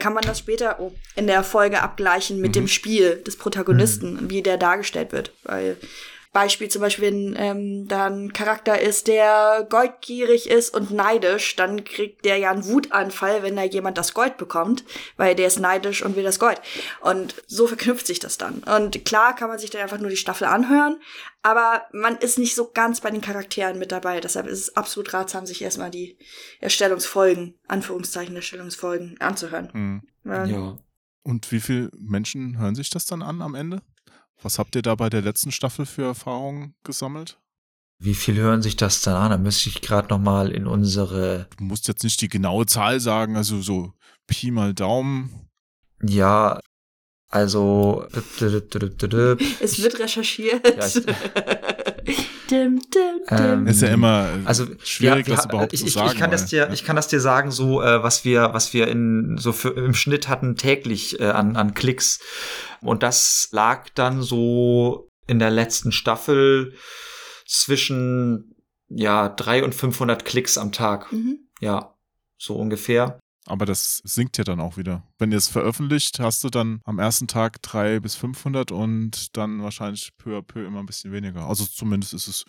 kann man das später oh, in der Folge abgleichen mit dem Spiel des Protagonisten, wie der dargestellt wird. Weil Beispiel zum Beispiel, wenn ähm, da ein Charakter ist, der goldgierig ist und neidisch, dann kriegt der ja einen Wutanfall, wenn da jemand das Gold bekommt, weil der ist neidisch und will das Gold. Und so verknüpft sich das dann. Und klar kann man sich dann einfach nur die Staffel anhören, aber man ist nicht so ganz bei den Charakteren mit dabei. Deshalb ist es absolut ratsam, sich erstmal die Erstellungsfolgen, Anführungszeichen Erstellungsfolgen anzuhören. hm. Weil- Und wie viele Menschen hören sich das dann an am Ende? Was habt ihr da bei der letzten Staffel für Erfahrungen gesammelt? Wie viel hören sich das dann an? Da müsste ich gerade noch mal in unsere Du musst jetzt nicht die genaue Zahl sagen, also so Pi mal Daumen. ja, also Es wird recherchiert. Ja, ich- dim, dim, dim. Ähm, Ist ja immer äh, also schwierig, wir- das überhaupt ich, zu sagen. Ich kann das dir, ich kann das dir sagen, so äh, was wir, was wir in so für, im Schnitt hatten täglich äh, an an Klicks und das lag dann so in der letzten Staffel zwischen ja drei und 500 Klicks am Tag. Mhm. Ja, so ungefähr. Aber das sinkt ja dann auch wieder. Wenn ihr es veröffentlicht, hast du dann am ersten Tag 300 bis 500 und dann wahrscheinlich peu à peu immer ein bisschen weniger. Also zumindest ist es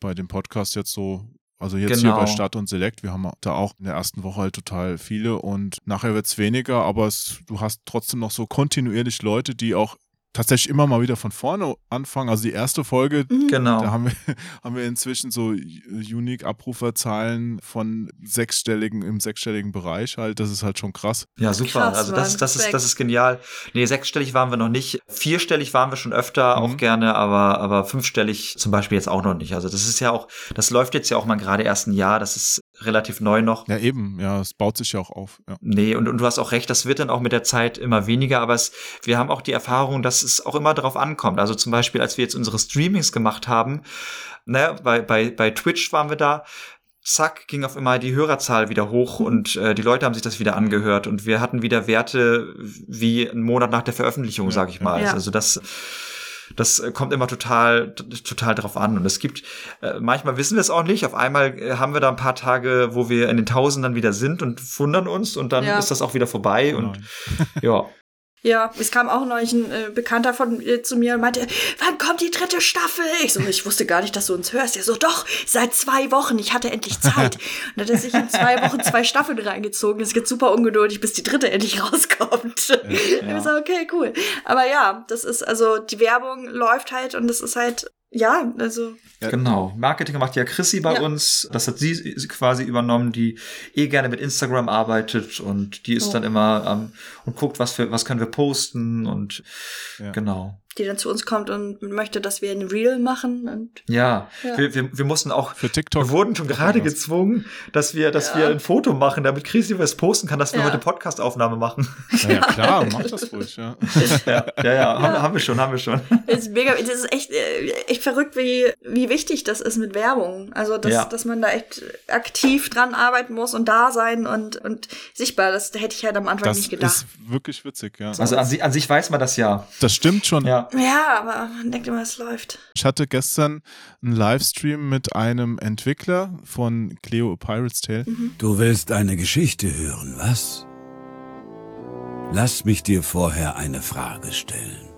bei dem Podcast jetzt so. Also jetzt hier Genau. bei Start und Select, wir haben da auch in der ersten Woche halt total viele und nachher wird es weniger, aber es, du hast trotzdem noch so kontinuierlich Leute, die auch tatsächlich immer mal wieder von vorne anfangen. Also die erste Folge, Mhm. Genau. da haben wir, haben wir inzwischen so Unique-Abruferzahlen von sechsstelligen, im sechsstelligen Bereich halt. Das ist halt schon krass. Ja, super. Krass, also das, das ist, das ist genial. Nee, sechsstellig waren wir noch nicht. Vierstellig waren wir schon öfter Mhm. auch gerne, aber, aber fünfstellig zum Beispiel jetzt auch noch nicht. Also das ist ja auch, das läuft jetzt ja auch mal gerade erst ein Jahr. Das ist relativ neu noch. Ja, eben, ja, es baut sich ja auch auf. Ja. Nee, und, und du hast auch recht, das wird dann auch mit der Zeit immer weniger, aber es, wir haben auch die Erfahrung, dass es auch immer darauf ankommt. Also zum Beispiel, als wir jetzt unsere Streamings gemacht haben, ne, bei, bei, bei Twitch waren wir da, zack, ging auf einmal die Hörerzahl wieder hoch und äh, die Leute haben sich das wieder angehört und wir hatten wieder Werte wie einen Monat nach der Veröffentlichung, sag ich mal. Ja. Also das das äh, kommt immer total, total drauf an. Und es gibt, äh, manchmal wissen wir es auch nicht. Auf einmal äh, haben wir da ein paar Tage, wo wir in den Tausendern wieder sind und wundern uns und dann Ja. ist das auch wieder vorbei. Und ja. Ja, es kam auch neulich ein äh, Bekannter von mir zu mir und meinte, wann kommt die dritte Staffel? Ich so, ich wusste gar nicht, dass du uns hörst. Er so, doch, seit zwei Wochen, ich hatte endlich Zeit. Und dann hat er sich in zwei Wochen zwei Staffeln reingezogen. Es geht super ungeduldig, bis die dritte endlich rauskommt. ja. Ich so, okay, cool. Aber ja, das ist, also, die Werbung läuft halt und das ist halt, ja, also, Genau. Marketing macht ja Chrissy bei Ja. uns. Das hat sie quasi übernommen, die eh gerne mit Instagram arbeitet und die ist Oh. dann immer ähm, und guckt, was für, was können wir posten und genau. Die dann zu uns kommt und möchte, dass wir ein Reel machen und Ja, Ja. Wir, wir, wir mussten auch, für TikTok. wir wurden schon gerade gezwungen, dass wir, dass Ja. wir ein Foto machen, damit Chrissy was posten kann, dass wir Ja. heute Podcastaufnahme machen. Ja, ja, klar, mach das ruhig, ja. ja, ja, ja, Haben, haben wir schon, haben wir schon. Das ist mega, das ist echt, äh, echt verrückt, wie, wie wichtig das ist mit Werbung. Also, dass, Ja. dass man da echt aktiv dran arbeiten muss und da sein und, und sichtbar. Das hätte ich halt am Anfang Das nicht gedacht. ist wirklich witzig, ja. Also an, an sich weiß man das ja. Das stimmt schon. Ja. Ja, aber man denkt immer, es läuft. Ich hatte gestern einen Livestream mit einem Entwickler von Cleo A Pirate's Tale. Du willst eine Geschichte hören, was? Lass mich dir vorher eine Frage stellen.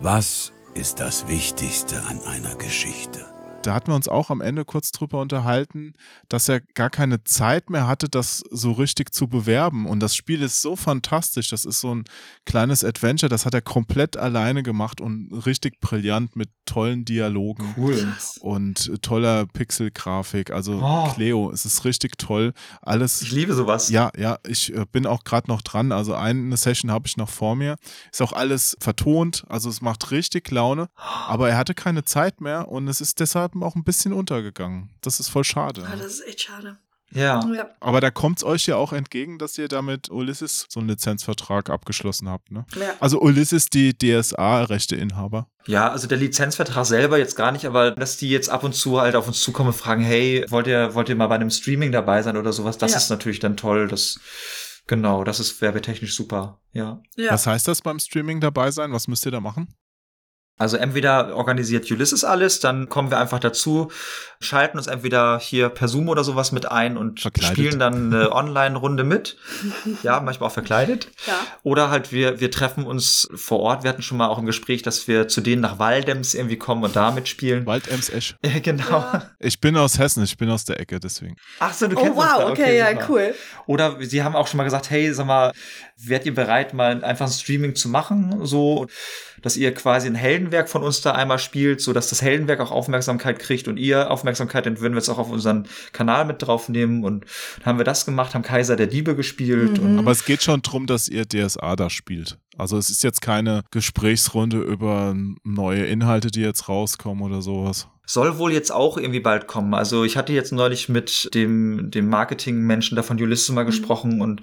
Was ist das Wichtigste an einer Geschichte? Da hatten wir uns auch am Ende kurz drüber unterhalten, dass er gar keine Zeit mehr hatte, das so richtig zu bewerben. Und das Spiel ist so fantastisch. Das ist so ein kleines Adventure. Das hat er komplett alleine gemacht und richtig brillant mit tollen Dialogen. Cool. Und toller Pixel-Grafik. Also Oh. Cleo, es ist richtig toll. Alles. Ich liebe sowas. Ja, ja, ich äh, bin auch gerade noch dran. Also eine Session habe ich noch vor mir. Ist auch alles vertont, also es macht richtig Laune. Aber er hatte keine Zeit mehr und es ist deshalb auch ein bisschen untergegangen. Das ist voll schade. Ah, das ist echt schade. Ja. Ja. Aber da kommt es euch ja auch entgegen, dass ihr da mit Ulysses so einen Lizenzvertrag abgeschlossen habt, ne? Ja. Also Ulysses, die DSA-Rechteinhaber. Ja, also der Lizenzvertrag selber jetzt gar nicht, aber dass die jetzt ab und zu halt auf uns zukommen und fragen, hey, wollt ihr, wollt ihr mal bei einem Streaming dabei sein oder sowas, das Ja. ist natürlich dann toll. Das, genau, das ist werbetechnisch super, ja. Ja. Was heißt das beim Streaming dabei sein? Was müsst ihr da machen? Also entweder organisiert Ulysses alles, dann kommen wir einfach dazu, schalten uns entweder hier per Zoom oder sowas mit ein und Verkleidet. spielen dann eine Online-Runde mit. Ja, manchmal auch verkleidet. Ja. Oder halt wir, wir treffen uns vor Ort. Wir hatten schon mal auch im Gespräch, dass wir zu denen nach Waldems irgendwie kommen und da mitspielen. Waldems-Esch. Ja, genau. Ich bin aus Hessen, ich bin aus der Ecke, deswegen. Ach so, du Oh, kennst uns wow, da. okay, ja, super. cool. Oder sie haben auch schon mal gesagt, hey, sag mal, wärt ihr bereit, mal einfach ein Streaming zu machen, so, dass ihr quasi ein Heldenwerk von uns da einmal spielt, so dass das Heldenwerk auch Aufmerksamkeit kriegt und ihr Aufmerksamkeit, dann würden wir es auch auf unseren Kanal mit draufnehmen und dann haben wir das gemacht, haben Kaiser der Diebe gespielt und Aber es geht schon drum, dass ihr DSA da spielt. Also es ist jetzt keine Gesprächsrunde über neue Inhalte, die jetzt rauskommen oder sowas. Soll wohl jetzt auch irgendwie bald kommen. Also ich hatte jetzt neulich mit dem, dem Marketingmenschen da von Ulysses mal gesprochen und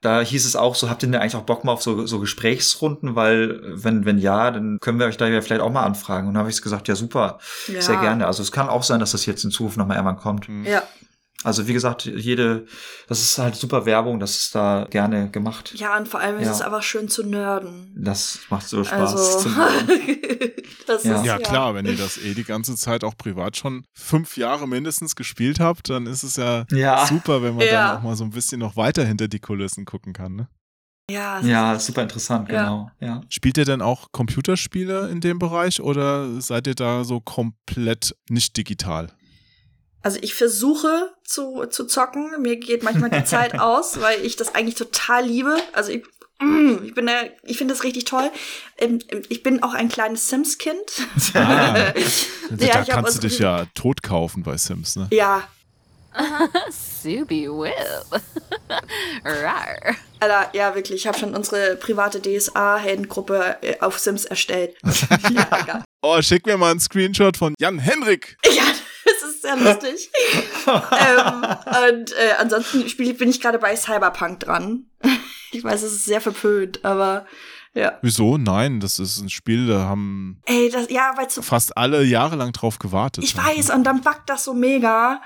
da hieß es auch so, habt ihr denn eigentlich auch Bock mal auf so, so Gesprächsrunden? Weil wenn, wenn ja, dann können wir euch da ja vielleicht auch mal anfragen. Und dann habe ich gesagt, ja super, Ja. sehr gerne. Also es kann auch sein, dass das jetzt in Zukunft nochmal irgendwann kommt. Ja. Also wie gesagt, jede, das ist halt super Werbung, das ist da gerne gemacht. Ja, und vor allem ist Ja. es einfach schön zu nerden. Das macht so Spaß. Also, das Ja. ist Ja, klar, wenn ihr das eh die ganze Zeit auch privat schon fünf Jahre mindestens gespielt habt, dann ist es ja, Ja. super, wenn man Ja. dann auch mal so ein bisschen noch weiter hinter die Kulissen gucken kann. Ne? Ja, ja, super interessant, Ja. genau. Ja. Spielt ihr denn auch Computerspiele in dem Bereich oder seid ihr da so komplett nicht digital? Also ich versuche zu, zu zocken. Mir geht manchmal die Zeit aus, weil ich das eigentlich total liebe. Also ich, mm, ich bin da, ich finde das richtig toll. Ähm, Ich bin auch ein kleines Sims-Kind. Ah, Ja, da ich kannst aus- du dich ja tot kaufen bei Sims, ne? Ja, Subi Will. Rar. Alter, ja wirklich. Ich habe schon unsere private DSA-Heldengruppe äh, auf Sims erstellt. ja. Oh, schick mir mal einen Screenshot von Jan Henrik. ja, das ist sehr lustig. ähm, und äh, ansonsten spiel, bin ich gerade bei Cyberpunk dran. ich weiß, es ist sehr verpönt, aber ja. Wieso? Nein, das ist ein Spiel, da haben Ey, das, ja, so, fast alle jahrelang drauf gewartet. ich weiß, und dann buggt das so mega.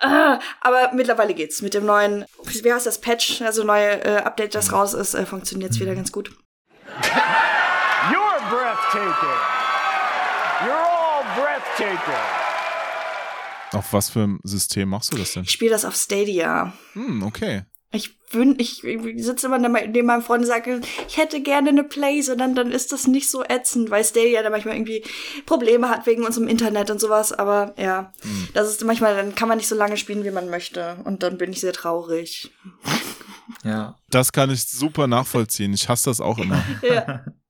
Äh, aber mittlerweile geht's. Mit dem neuen, wie heißt das, Patch, also neue äh, Update, das raus ist, äh, funktioniert's wieder ganz gut. You're breathtaking. You're all breathtaking. Auf was für ein System machst du das denn? Ich spiele das auf Stadia. Hm, okay. Ich wün, ich, ich sitze immer neben meinem Freund und sage, ich hätte gerne eine Play, so dann, dann ist das nicht so ätzend, weil Stadia da manchmal irgendwie Probleme hat wegen unserem Internet und sowas. Aber ja, das ist manchmal, dann kann man nicht so lange spielen, wie man möchte. Und dann bin ich sehr traurig. Ja. Das kann ich super nachvollziehen. Ich hasse das auch immer. Ja.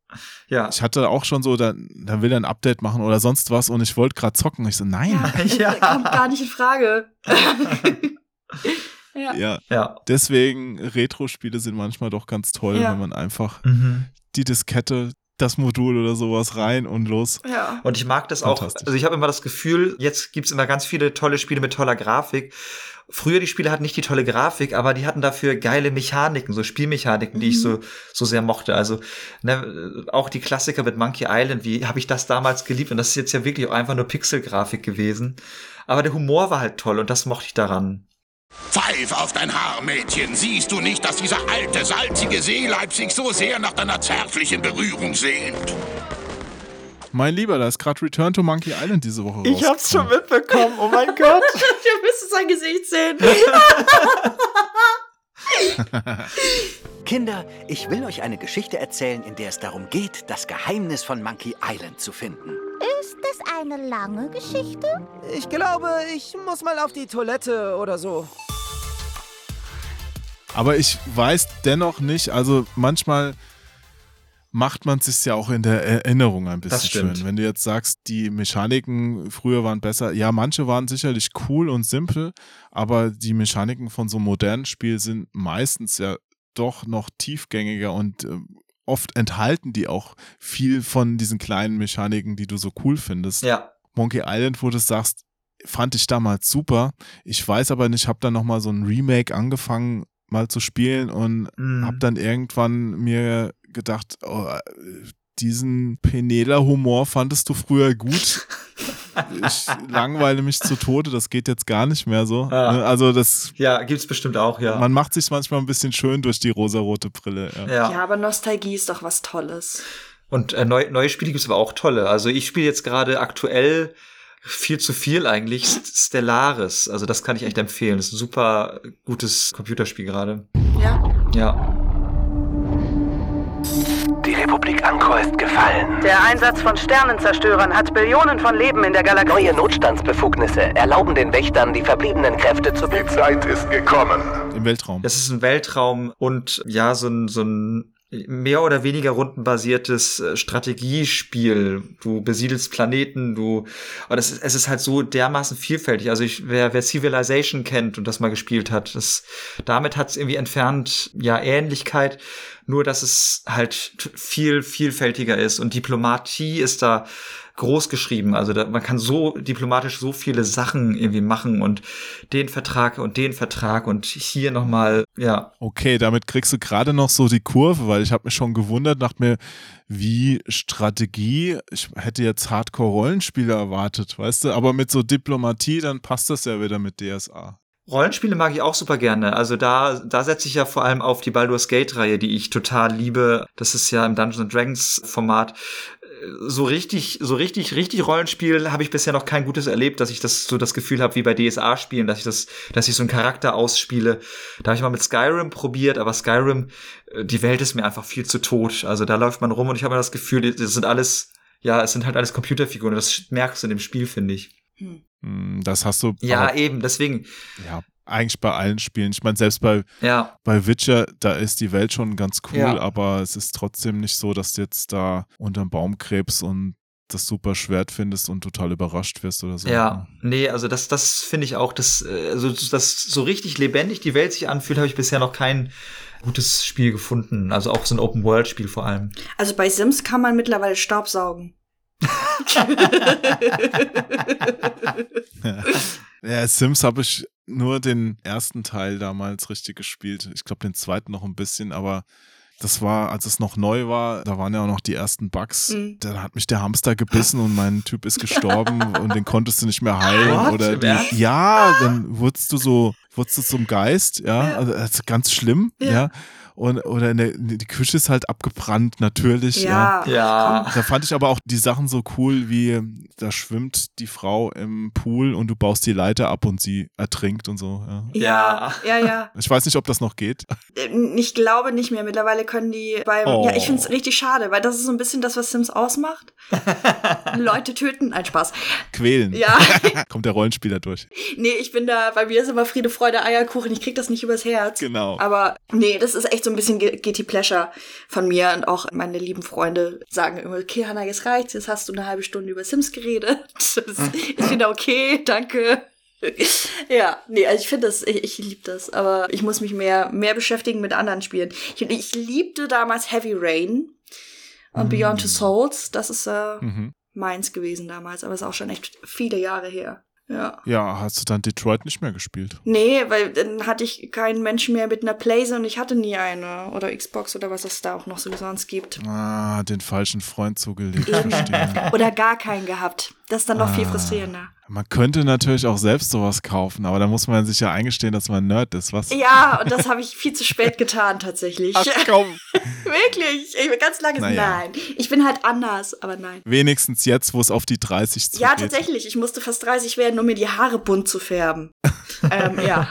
Ja. Ich hatte auch schon so, da, da will er ein Update machen oder sonst was und ich wollte gerade zocken. Ich so, nein. Das kommt gar nicht in Frage. ja. Ja. Ja. Deswegen, Retro-Spiele sind manchmal doch ganz toll, Ja. wenn man einfach Mhm. die Diskette, das Modul oder sowas rein und los. Ja. Und ich mag das auch. Also ich habe immer das Gefühl, jetzt gibt's immer ganz viele tolle Spiele mit toller Grafik. Früher die Spiele hatten nicht die tolle Grafik, aber die hatten dafür geile Mechaniken, so Spielmechaniken, die ich so so sehr mochte. Also ne, auch die Klassiker mit Monkey Island, wie habe ich das damals geliebt? Und das ist jetzt ja wirklich auch einfach nur Pixelgrafik gewesen. Aber der Humor war halt toll und das mochte ich daran. Pfeif auf dein Haar, Mädchen. Siehst du nicht, dass dieser alte, salzige Seeleib sich so sehr nach deiner zärtlichen Berührung sehnt? Mein Lieber, da ist gerade Return to Monkey Island diese Woche Ich hab's schon mitbekommen. Oh mein Gott. Ihr müsst sein Gesicht sehen. Kinder, ich will euch eine Geschichte erzählen, in der es darum geht, das Geheimnis von Monkey Island zu finden. Ist es eine lange Geschichte? Ich glaube, ich muss mal auf die Toilette oder so. Aber ich weiß dennoch nicht, also manchmal macht man es sich ja auch in der Erinnerung ein bisschen schön. Wenn du jetzt sagst, die Mechaniken früher waren besser, ja, manche waren sicherlich cool und simpel, aber die Mechaniken von so einem modernen Spiel sind meistens ja doch noch tiefgängiger und äh, oft enthalten die auch viel von diesen kleinen Mechaniken, die du so cool findest. Ja. Monkey Island, wo du sagst, fand ich damals super. Ich weiß aber nicht, habe dann noch mal so ein Remake angefangen mal zu spielen und Mhm. habe dann irgendwann mir gedacht, oh, diesen Penela-Humor fandest du früher gut. ich langweile mich zu Tode, das geht jetzt gar nicht mehr so. Ja. Ne? Also das, Ja, gibt's bestimmt auch, ja. man macht sich manchmal ein bisschen schön durch die rosarote Brille. Ja. Ja. Ja, aber Nostalgie ist doch was Tolles. Und äh, neu, neue Spiele gibt's aber auch tolle. Also ich spiele jetzt gerade aktuell viel zu viel eigentlich St- Stellaris. Also das kann ich echt empfehlen. Das ist ein super gutes Computerspiel gerade. Ja. Ja. Die Republik Angkor ist gefallen. Der Einsatz von Sternenzerstörern hat Billionen von Leben in der Galaxie. Neue Notstandsbefugnisse erlauben den Wächtern, die verbliebenen Kräfte zu Die Zeit ist gekommen. Im Weltraum. Das ist ein Weltraum und ja, so ein, so ein mehr oder weniger rundenbasiertes äh, Strategiespiel. Du besiedelst Planeten, du, aber das ist, es ist halt so dermaßen vielfältig. Also ich, wer, wer Civilization kennt und das mal gespielt hat, das, damit hat es irgendwie entfernt, ja, Ähnlichkeit, nur dass es halt viel vielfältiger ist und Diplomatie ist da groß geschrieben. Also da, man kann so diplomatisch so viele Sachen irgendwie machen und den Vertrag und den Vertrag und hier nochmal, ja. Okay, damit kriegst du gerade noch so die Kurve, weil ich habe mich schon gewundert, dachte mir, wie Strategie, ich hätte jetzt Hardcore-Rollenspiele erwartet, weißt du, aber mit so Diplomatie, dann passt das ja wieder mit DSA. Rollenspiele mag ich auch super gerne. Also da, da setze ich ja vor allem auf die Baldur's Gate-Reihe, die ich total liebe. Das ist ja im Dungeons Dragons Format. So richtig, so richtig, richtig Rollenspiel habe ich bisher noch kein gutes erlebt, dass ich das so das Gefühl habe wie bei DSA-Spielen, dass ich das, dass ich so einen Charakter ausspiele. Da habe ich mal mit Skyrim probiert, aber Skyrim, äh, die Welt ist mir einfach viel zu tot. Also da läuft man rum und ich habe das Gefühl, das sind alles, ja, es sind halt alles Computerfiguren. Das merkst du in dem Spiel, finde ich. Hm, Das hast du. Ja, eben, deswegen. Ja, eigentlich bei allen Spielen. Ich meine, selbst bei, Ja. bei Witcher, da ist die Welt schon ganz cool, Ja. aber es ist trotzdem nicht so, dass du jetzt da unterm Baum krebst und das super Schwert findest und total überrascht wirst oder so. Ja, nee, also das, das finde ich auch, das, äh, also das so richtig lebendig die Welt sich anfühlt, habe ich bisher noch kein gutes Spiel gefunden. Also auch so ein Open-World-Spiel vor allem. Also bei Sims kann man mittlerweile Staubsaugen. Ja, Sims habe ich nur den ersten Teil damals richtig gespielt. Ich glaube den zweiten noch ein bisschen, aber das war, als es noch neu war, da waren ja auch noch die ersten Bugs. Mhm. Da hat mich der Hamster gebissen und mein Typ ist gestorben und den konntest du nicht mehr heilen. What? Oder die, ja, dann wurdest du so, wurdest du zum Geist, ja. Also, das ist ganz schlimm, ja. Ja. Und, oder in der, die Küche ist halt abgebrannt, natürlich. Ja, Ja. Da fand ich aber auch die Sachen so cool, wie da schwimmt die Frau im Pool und du baust die Leiter ab und sie ertrinkt und so. Ja. Ja, ja, ja. Ich weiß nicht, ob das noch geht. Ähm, Ich glaube nicht mehr. Mittlerweile können die beim. Oh. Ja, ich finde es richtig schade, weil das ist so ein bisschen das, was Sims ausmacht. Leute töten. Ein Spaß. Quälen. Ja. Kommt der Rollenspieler durch. Nee, ich bin da, bei mir ist immer Friede, Freude, Eierkuchen. Ich krieg das nicht übers Herz. Genau. Aber nee, das ist echt so ein bisschen Ge- Guilty Pleasure von mir und auch meine lieben Freunde sagen immer, okay, Hannah, jetzt reicht's, jetzt hast du eine halbe Stunde über Sims geredet. Das, ich finde okay, danke. Ja, nee, also ich finde das, ich, ich liebe das, aber ich muss mich mehr, mehr beschäftigen mit anderen Spielen. Ich, ich liebte damals Heavy Rain und Beyond Two Souls, das ist äh, Mhm. meins gewesen damals, aber ist auch schon echt viele Jahre her. Ja. Ja, hast du dann Detroit nicht mehr gespielt? Nee, weil dann hatte ich keinen Menschen mehr mit einer Playsee und ich hatte nie eine. Oder Xbox oder was es da auch noch so sonst gibt. Ah, den falschen Freund zugelegt, verstehe. Oder gar keinen gehabt. Das ist dann noch viel Ah. frustrierender. Man könnte natürlich auch selbst sowas kaufen, aber da muss man sich ja eingestehen, dass man ein Nerd ist, was? Ja, und das habe ich viel zu spät getan, tatsächlich. Ach komm. Wirklich. Ich bin ganz lange Naja. nein. Ich bin halt anders, aber nein. Wenigstens jetzt, wo es auf die 30 zugeht. Ja, tatsächlich. Ich musste fast 30 werden, um mir die Haare bunt zu färben. ähm, ja.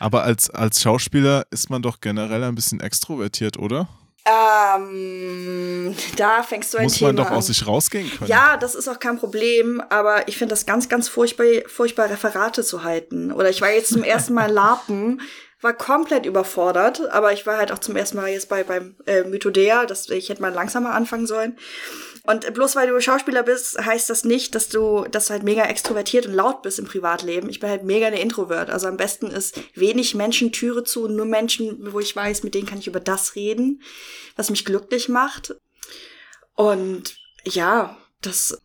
Aber als, als Schauspieler ist man doch generell ein bisschen extrovertiert, oder? Ähm, da fängst du ein Muss Thema man doch an. aus sich rausgehen können. Ja, das ist auch kein Problem, aber ich finde das ganz, ganz furchtbar, furchtbar, Referate zu halten. Oder ich war jetzt zum ersten Mal Lapen, war komplett überfordert, aber ich war halt auch zum ersten Mal jetzt bei beim äh, Mythodea, das ich hätte mal langsamer anfangen sollen. Und bloß weil du Schauspieler bist, heißt das nicht, dass du, dass du halt mega extrovertiert und laut bist im Privatleben. Ich bin halt mega eine Introvert. Also am besten ist wenig Menschen Türe zu nur Menschen, wo ich weiß, mit denen kann ich über das reden, was mich glücklich macht. Und ja, das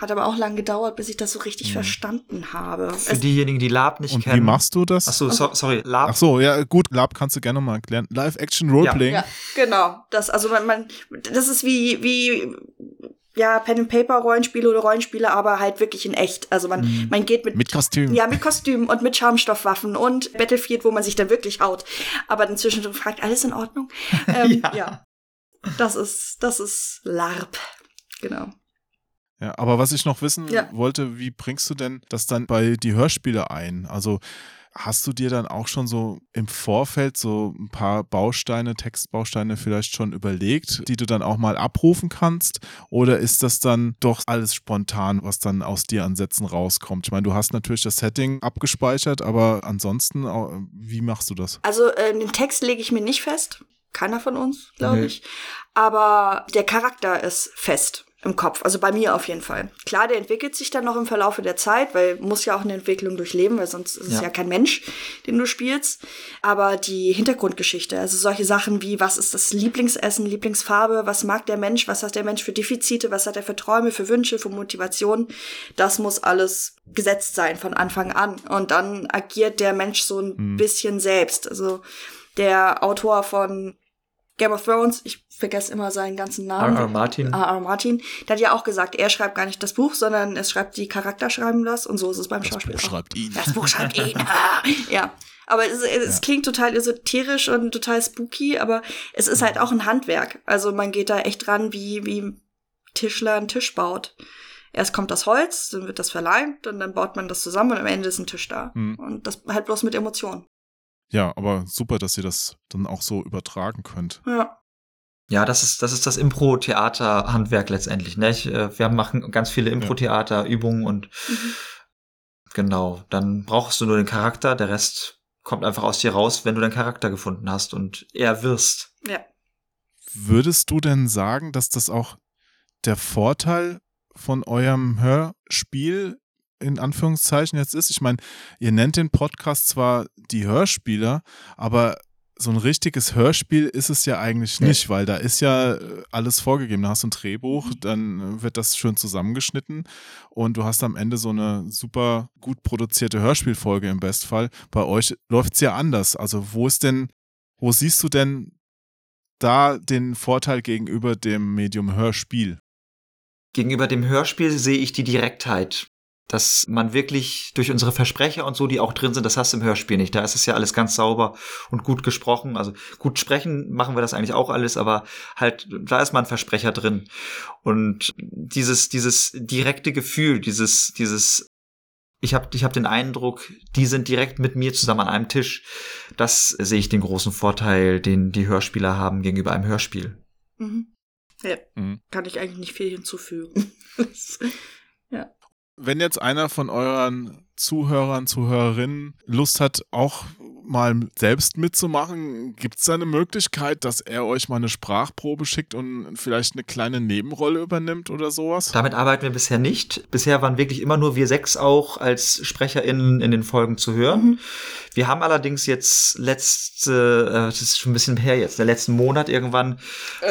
hat aber auch lange gedauert, bis ich das so richtig verstanden habe. Für Es- diejenigen, die Lab nicht Und kennen. wie machst du das? Ach so, so, sorry, Lab. Ach so, ja, gut, Lab kannst du gerne mal erklären. Live-Action-Roleplaying. Ja, genau. Das, also man, man, das ist wie, wie, ja, Pen and Paper Rollenspiele oder Rollenspiele, aber halt wirklich in echt. Also man, Mhm. man geht mit, Mit Kostüm. ja, mit Kostümen und mit Schaumstoffwaffen und Battlefield, wo man sich dann wirklich haut. Aber inzwischen fragt, alles in Ordnung? Ähm, ja. Das ist, das ist LARP. Genau. Ja, aber was ich noch wissen Ja. wollte, wie bringst du denn das dann bei die Hörspiele ein? Also hast du dir dann auch schon so im Vorfeld so ein paar Bausteine, Textbausteine vielleicht schon überlegt, die du dann auch mal abrufen kannst? Oder ist das dann doch alles spontan, was dann aus dir an Sätzen rauskommt? Ich meine, du hast natürlich das Setting abgespeichert, aber ansonsten, wie machst du das? Also äh, den Text lege ich mir nicht fest. Keiner von uns, glaube Nee. ich. Aber der Charakter ist fest im Kopf. Also bei mir auf jeden Fall. Klar, der entwickelt sich dann noch im Verlaufe der Zeit, weil muss ja auch eine Entwicklung durchleben, weil sonst ist es Ja. ja kein Mensch, den du spielst. Aber die Hintergrundgeschichte, also solche Sachen wie, was ist das Lieblingsessen, Lieblingsfarbe, was mag der Mensch, was hat der Mensch für Defizite, was hat er für Träume, für Wünsche, für Motivation, das muss alles gesetzt sein von Anfang an. Und dann agiert der Mensch so ein Mhm. bisschen selbst. Also der Autor von Game of Thrones, ich vergesse immer seinen ganzen Namen. R.R. Martin. R.R. Martin, der hat ja auch gesagt, er schreibt gar nicht das Buch, sondern es schreibt die Charakter schreiben das und so ist es beim Schauspiel. Buch auch. schreibt ihn. Das Buch schreibt ihn. Ah, ja. Aber es, es klingt total esoterisch und total spooky, aber es ist halt auch ein Handwerk. Also man geht da echt dran, wie, wie Tischler einen Tisch baut. Erst kommt das Holz, dann wird das verleimt und dann baut man das zusammen und am Ende ist ein Tisch da. Hm. Und das halt bloß mit Emotionen. Ja, aber super, dass ihr das dann auch so übertragen könnt. Ja. Ja, das ist das, ist das Impro-Theater-Handwerk letztendlich. Ne? Ich, äh, wir machen ganz viele Impro-Theater-Übungen und genau, dann brauchst du nur den Charakter, der Rest kommt einfach aus dir raus, wenn du deinen Charakter gefunden hast und er wirst. Ja. Würdest du denn sagen, dass das auch der Vorteil von eurem Hörspiel in Anführungszeichen jetzt ist? Ich meine, ihr nennt den Podcast zwar die Hörspieler, aber so ein richtiges Hörspiel ist es ja eigentlich nicht, weil da ist ja äh, alles vorgegeben. Da hast du ein Drehbuch, dann wird das schön zusammengeschnitten und du hast am Ende so eine super gut produzierte Hörspielfolge im Bestfall. Bei euch läuft es ja anders. Also wo ist denn, wo siehst du denn da den Vorteil gegenüber dem Medium Hörspiel? Gegenüber dem Hörspiel sehe ich die Direktheit dass man wirklich durch unsere Versprecher und so, die auch drin sind, das hast du im Hörspiel nicht. Da ist es ja alles ganz sauber und gut gesprochen. Also gut sprechen machen wir das eigentlich auch alles, aber halt, da ist mal ein Versprecher drin. Und dieses, dieses direkte Gefühl, dieses, dieses ich habe ich hab den Eindruck, die sind direkt mit mir zusammen an einem Tisch. Das sehe ich den großen Vorteil, den die Hörspieler haben gegenüber einem Hörspiel. Mhm. Ja, Mhm. kann ich eigentlich nicht viel hinzufügen. Wenn jetzt einer von euren Zuhörern, Zuhörerinnen Lust hat, auch mal selbst mitzumachen, gibt es da eine Möglichkeit, dass er euch mal eine Sprachprobe schickt und vielleicht eine kleine Nebenrolle übernimmt oder sowas? Damit arbeiten wir bisher nicht. Bisher waren wirklich immer nur wir sechs auch als SprecherInnen in den Folgen zu hören. Wir haben allerdings jetzt letzte, äh, das ist schon ein bisschen her jetzt, der letzten Monat irgendwann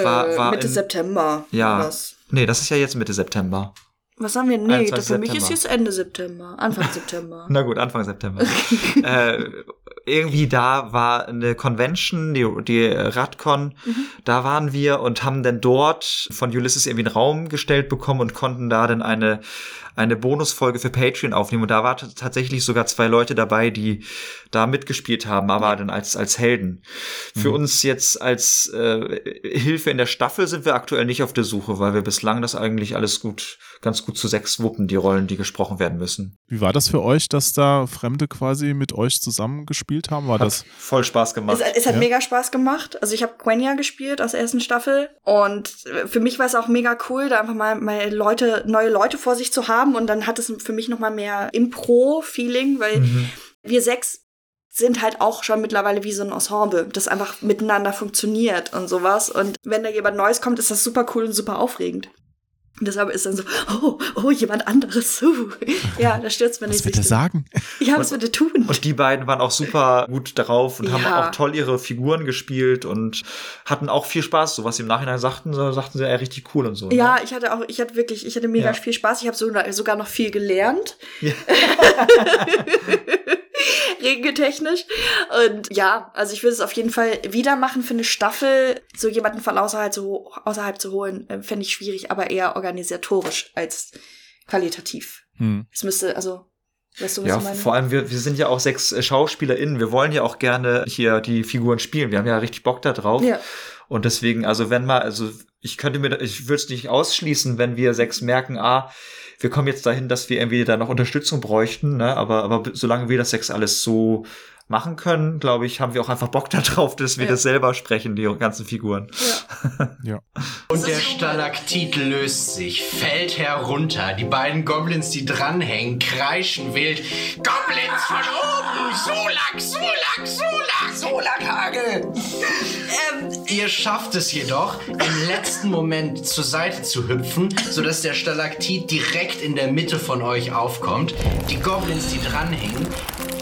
war, äh, war Mitte in, September. war Ja. Das. Nee, das ist ja jetzt Mitte September. Was haben wir? Nee, 21. das für mich ist jetzt Ende September, Anfang September. Na gut, Anfang September. äh, irgendwie da war eine Convention, die, die Radcon, da waren wir und haben dann dort von Ulysses irgendwie einen Raum gestellt bekommen und konnten da dann eine, eine Bonusfolge für Patreon aufnehmen. Und da war t- tatsächlich sogar zwei Leute dabei, die da mitgespielt haben, aber dann als, als Helden. Für Mhm. uns jetzt als äh, Hilfe in der Staffel sind wir aktuell nicht auf der Suche, weil wir bislang das eigentlich alles gut, ganz gut zu sechs wuppen, die Rollen, die gesprochen werden müssen. Wie war das für euch, dass da Fremde quasi mit euch zusammengespielt haben? War das voll Spaß gemacht? Es, es hat Ja. mega Spaß gemacht. Also ich habe Quenya gespielt aus der ersten Staffel und für mich war es auch mega cool, da einfach mal, mal Leute, neue Leute vor sich zu haben und dann hat es für mich noch mal mehr Impro-Feeling, weil Mhm. wir sechs sind halt auch schon mittlerweile wie so ein Ensemble, das einfach miteinander funktioniert und sowas. Und wenn da jemand Neues kommt, ist das super cool und super aufregend. Und deshalb ist dann so, oh, oh, jemand anderes. Uh. Ja, da stürzt man Was nicht. wird er sagen? Ja, was wird er tun? Und die beiden waren auch super gut darauf und haben Ja. auch toll ihre Figuren gespielt und hatten auch viel Spaß. So was sie im Nachhinein sagten, so sagten sie ja richtig cool und so. ne? Ja, ich hatte auch, ich hatte wirklich, ich hatte mega Ja. viel Spaß. Ich habe sogar, sogar noch viel gelernt. Ja. Regeltechnisch. Und ja, also ich würde es auf jeden Fall wieder machen für eine Staffel. So jemanden von außerhalb zu, außerhalb zu holen, äh, fände ich schwierig, aber eher organisatorisch als qualitativ. Hm. Es müsste, also, weißt du, was Ja, ich meine? vor allem, wir, wir sind ja auch sechs äh, SchauspielerInnen. Wir wollen ja auch gerne hier die Figuren spielen. Wir haben ja richtig Bock da drauf. Ja. Und deswegen, also wenn mal, also ich könnte mir, ich würde es nicht ausschließen, wenn wir sechs merken, ah, wir kommen jetzt dahin, dass wir irgendwie da noch Unterstützung bräuchten, ne? Aber, aber solange wir das sechs alles so machen können, glaube ich, haben wir auch einfach Bock darauf, dass wir Ja. das selber sprechen, die ganzen Figuren. Ja. Und der Stalaktit löst sich, fällt herunter. Die beiden Goblins, die dranhängen, kreischen wild. Goblins von oben! Solak, Solak, Solak! Solakhagel! Ihr schafft es jedoch, im letzten Moment zur Seite zu hüpfen, sodass der Stalaktit direkt in der Mitte von euch aufkommt. Die Goblins, die dranhängen,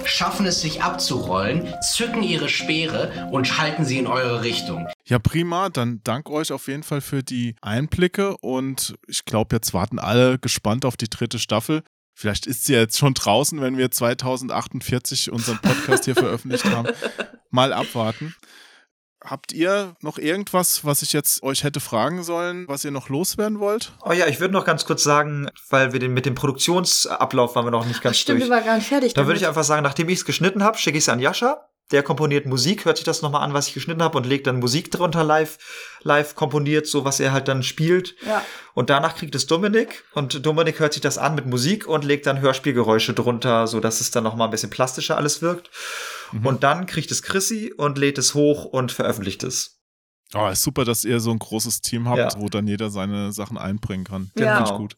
schaffen es sich abzurollen, zücken ihre Speere und halten sie in eure Richtung. Ja, prima. Dann dank euch auf jeden Fall für die Einblicke und ich glaube, jetzt warten alle gespannt auf die dritte Staffel. Vielleicht ist sie jetzt schon draußen, wenn wir 2048 unseren Podcast hier veröffentlicht haben. Mal abwarten. Habt ihr noch irgendwas, was ich jetzt euch hätte fragen sollen, was ihr noch loswerden wollt? Oh ja, ich würde noch ganz kurz sagen, weil wir den mit dem Produktionsablauf waren wir noch nicht ganz Stimmt, durch. wir waren gar nicht fertig. Da würde ich einfach sagen, nachdem ich es geschnitten habe, schicke ich es an Jascha. Der komponiert Musik, hört sich das nochmal an, was ich geschnitten habe und legt dann Musik drunter live, live komponiert, so was er halt dann spielt. Ja. Und danach kriegt es Dominik und Dominik hört sich das an mit Musik und legt dann Hörspielgeräusche drunter, so dass es dann nochmal ein bisschen plastischer alles wirkt. Und dann kriegt es Chrissy und lädt es hoch und veröffentlicht es. Oh, ist super, dass ihr so ein großes Team habt, Ja. wo dann jeder seine Sachen einbringen kann. Ja. Finde ich gut.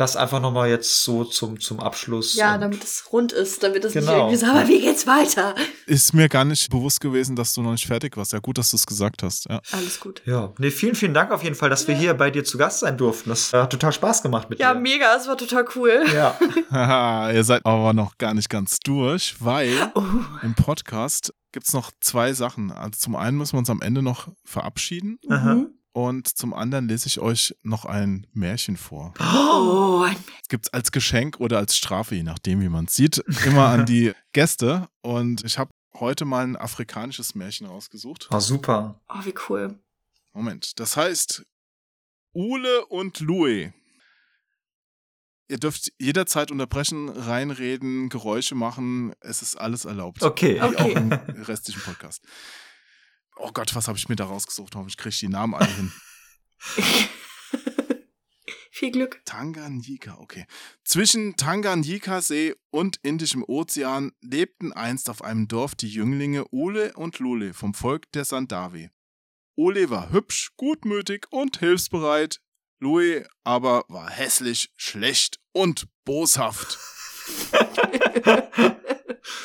Das einfach nochmal jetzt so zum, zum Abschluss. Ja, damit es rund ist, damit es nicht Genau. irgendwie so, aber wie geht's weiter? Ist mir gar nicht bewusst gewesen, dass du noch nicht fertig warst. Ja, gut, dass du es gesagt hast. Ja. Alles gut. Ja, nee, vielen, vielen Dank auf jeden Fall, dass wir hier bei dir zu Gast sein durften. Das hat total Spaß gemacht mit Ja, dir. mega, es war total cool. Ja. Haha, ihr seid aber noch gar nicht ganz durch, weil Oh. im Podcast gibt es noch zwei Sachen. Also zum einen müssen wir uns am Ende noch verabschieden. Aha. Und zum anderen lese ich euch noch ein Märchen vor. Oh, ein Es gibt es als Geschenk oder als Strafe, je nachdem, wie man es sieht, immer an die Gäste. Und ich habe heute mal ein afrikanisches Märchen rausgesucht. Oh, super. Oh, wie cool. Moment, das heißt Ule und Louis. Ihr dürft jederzeit unterbrechen, reinreden, Geräusche machen. Es ist alles erlaubt. Okay. Wie Okay. auch im restlichen Podcast. Oh Gott, was habe ich mir da rausgesucht? Hoffentlich kriege ich die Namen alle hin. Viel Glück. Tanganyika, okay. Zwischen Tanganyika-See und Indischem Ozean lebten einst auf einem Dorf die Jünglinge Ule und Lule vom Volk der Sandawe. Ule war hübsch, gutmütig und hilfsbereit. Louis aber war hässlich, schlecht und boshaft.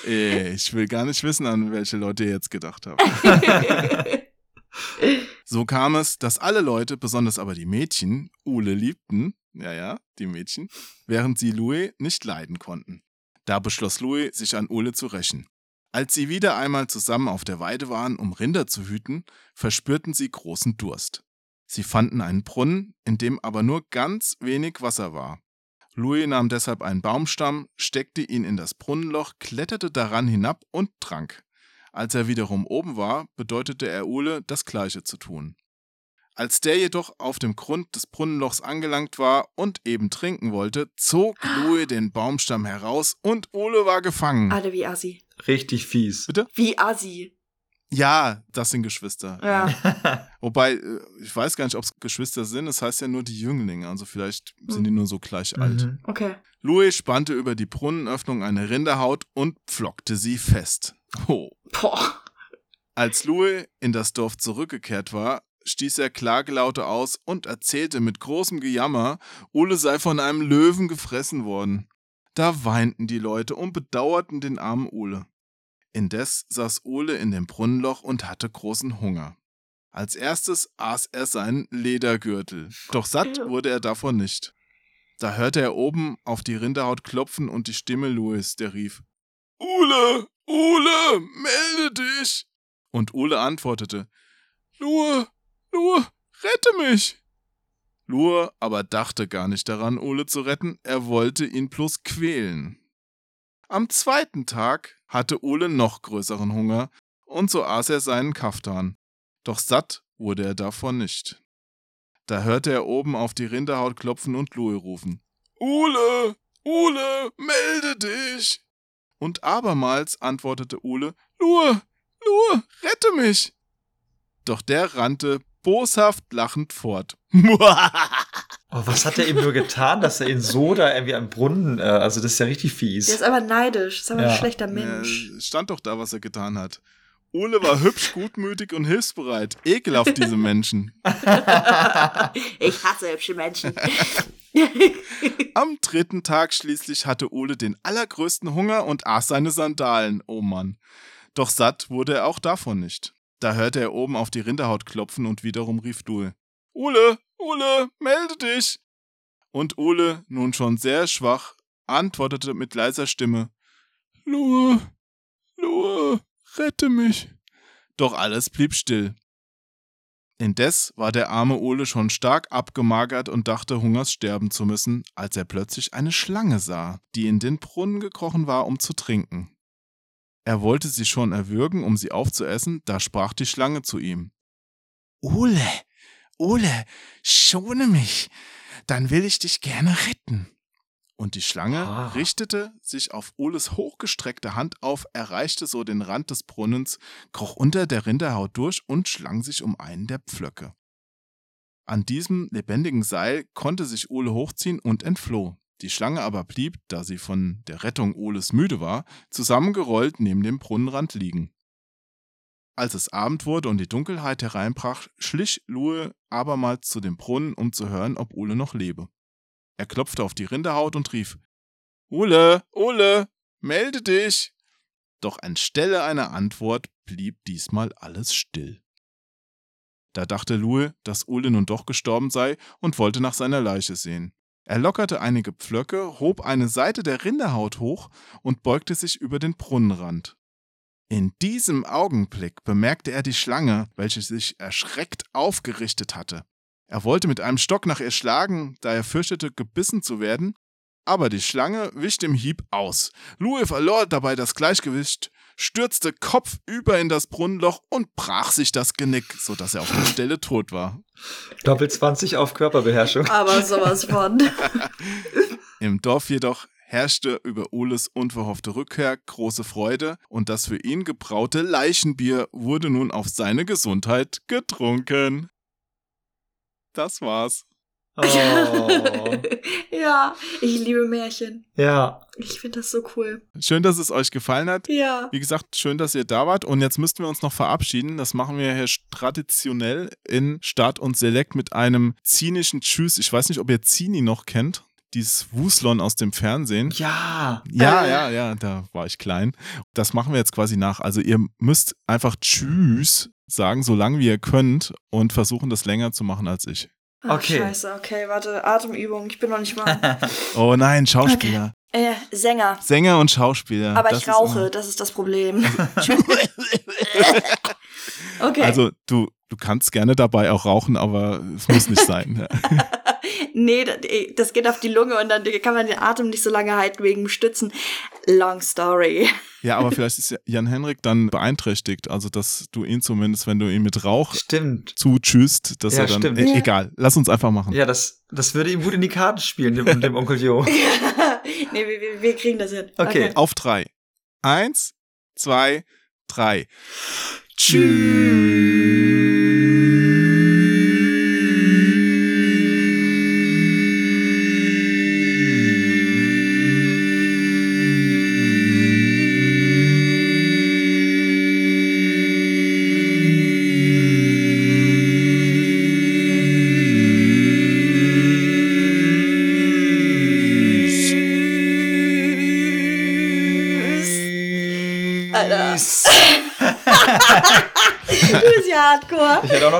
Ich will gar nicht wissen, an welche Leute ihr jetzt gedacht habt. So kam es, dass alle Leute, besonders aber die Mädchen, Ule liebten, ja, ja, die Mädchen, während sie Louis nicht leiden konnten. Da beschloss Louis, sich an Ule zu rächen. Als sie wieder einmal zusammen auf der Weide waren, um Rinder zu hüten, verspürten sie großen Durst. Sie fanden einen Brunnen, in dem aber nur ganz wenig Wasser war. Louis nahm deshalb einen Baumstamm, steckte ihn in das Brunnenloch, kletterte daran hinab und trank. Als er wiederum oben war, bedeutete er Ule, das Gleiche zu tun. Als der jedoch auf dem Grund des Brunnenlochs angelangt war und eben trinken wollte, zog Louis den Baumstamm heraus und Ole war gefangen. Alle wie Assi. Richtig fies. Bitte? Wie Assi. Ja, das sind Geschwister. Ja. Wobei, äh, ich weiß gar nicht, ob es Geschwister sind. Es heißt ja nur die Jünglinge. Also vielleicht sind die nur so gleich alt. Mhm. Okay. Louis spannte über die Brunnenöffnung eine Rinderhaut und pflockte sie fest. Oh. Boah. Als Louis in das Dorf zurückgekehrt war, stieß er Klagelaute aus und erzählte mit großem Gejammer, Ole sei von einem Löwen gefressen worden. Da weinten die Leute und bedauerten den armen Ole. Indes saß Ole in dem Brunnenloch und hatte großen Hunger. Als erstes aß er seinen Ledergürtel, doch satt wurde er davon nicht. Da hörte er oben auf die Rinderhaut klopfen und die Stimme Louis, der rief: Ole, Ole, melde dich! Und Ole antwortete: Lue, Lue, rette mich! Lue aber dachte gar nicht daran, Ole zu retten, er wollte ihn bloß quälen. Am zweiten Tag hatte Ole noch größeren Hunger, und so aß er seinen Kaftan. Doch satt wurde er davon nicht. Da hörte er oben auf die Rinderhaut klopfen und Louis rufen. Ole, Ole, melde dich! Und abermals antwortete Ole, Lue, Lue, rette mich! Doch der rannte boshaft lachend fort. Oh, was hat er ihm nur getan, dass er ihn so da irgendwie am Brunnen, äh, also das ist ja richtig fies. Der ist aber neidisch. Ist aber Ja. ein schlechter Mensch. Ja, stand doch da, was er getan hat. Ole war hübsch, gutmütig und hilfsbereit. Ekelhaft, diese Menschen. ich hasse hübsche Menschen. Am dritten Tag schließlich hatte Ole den allergrößten Hunger und aß seine Sandalen. Oh Mann. Doch satt wurde er auch davon nicht. Da hörte er oben auf die Rinderhaut klopfen und wiederum rief Due. Ole, Ole, melde dich! Und Ole, nun schon sehr schwach, antwortete mit leiser Stimme. Lue, Lue, rette mich. Doch alles blieb still. Indes war der arme Ole schon stark abgemagert und dachte, Hungers sterben zu müssen, als er plötzlich eine Schlange sah, die in den Brunnen gekrochen war, um zu trinken. Er wollte sie schon erwürgen, um sie aufzuessen, da sprach die Schlange zu ihm. Ole, Ole, schone mich, dann will ich dich gerne retten. Und die Schlange Ah. richtete sich auf Oles hochgestreckte Hand auf, erreichte so den Rand des Brunnens, kroch unter der Rinderhaut durch und schlang sich um einen der Pflöcke. An diesem lebendigen Seil konnte sich Ole hochziehen und entfloh. Die Schlange aber blieb, da sie von der Rettung Oles müde war, zusammengerollt neben dem Brunnenrand liegen. Als es Abend wurde und die Dunkelheit hereinbrach, schlich Lue abermals zu dem Brunnen, um zu hören, ob Ole noch lebe. Er klopfte auf die Rinderhaut und rief: Ole, Ole, melde dich! Doch anstelle einer Antwort blieb diesmal alles still. Da dachte Lue, dass Ole nun doch gestorben sei und wollte nach seiner Leiche sehen. Er lockerte einige Pflöcke, hob eine Seite der Rinderhaut hoch und beugte sich über den Brunnenrand. In diesem Augenblick bemerkte er die Schlange, welche sich erschreckt aufgerichtet hatte. Er wollte mit einem Stock nach ihr schlagen, da er fürchtete, gebissen zu werden, aber die Schlange wich dem Hieb aus. Louis verlor dabei das Gleichgewicht, stürzte kopfüber in das Brunnenloch und brach sich das Genick, sodass er auf der Stelle tot war. Doppel 20 auf Körperbeherrschung. Aber sowas von. Im Dorf jedoch herrschte über Oles unverhoffte Rückkehr große Freude und das für ihn gebraute Leichenbier wurde nun auf seine Gesundheit getrunken. Das war's. Oh. ja, ich liebe Märchen. Ja. Ich finde das so cool. Schön, dass es euch gefallen hat. Ja. Wie gesagt, schön, dass ihr da wart. Und jetzt müssten wir uns noch verabschieden. Das machen wir hier traditionell in Start und Select mit einem zynischen Tschüss. Ich weiß nicht, ob ihr Zini noch kennt. Dieses Wuslon aus dem Fernsehen. Ja. Ja, ja, ja, da war ich klein. Das machen wir jetzt quasi nach. Also ihr müsst einfach Tschüss sagen, so lange wie ihr könnt und versuchen, das länger zu machen als ich. Ach, Scheiße, okay, warte, Atemübung, ich bin noch nicht mal. Oh nein, Schauspieler. äh, Sänger. Sänger und Schauspieler. Aber das ich rauche, immer- das ist das Problem. okay. Also du, du kannst gerne dabei auch rauchen, aber es muss nicht sein. Nee, das, das geht auf die Lunge und dann kann man den Atem nicht so lange halten wegen dem Stützen. Long story. Ja, aber vielleicht ist ja Jan-Henrik dann beeinträchtigt, also dass du ihn zumindest, wenn du ihn mit Rauch Stimmt. zutschüst, dass Ja, er dann. stimmt. E Ja. Egal, lass uns einfach machen. Ja, das, das würde ihm gut in die Karten spielen, dem, dem Onkel Jo. nee, wir, wir, kriegen das hin. Okay. Auf drei. Eins, zwei, drei. Alter.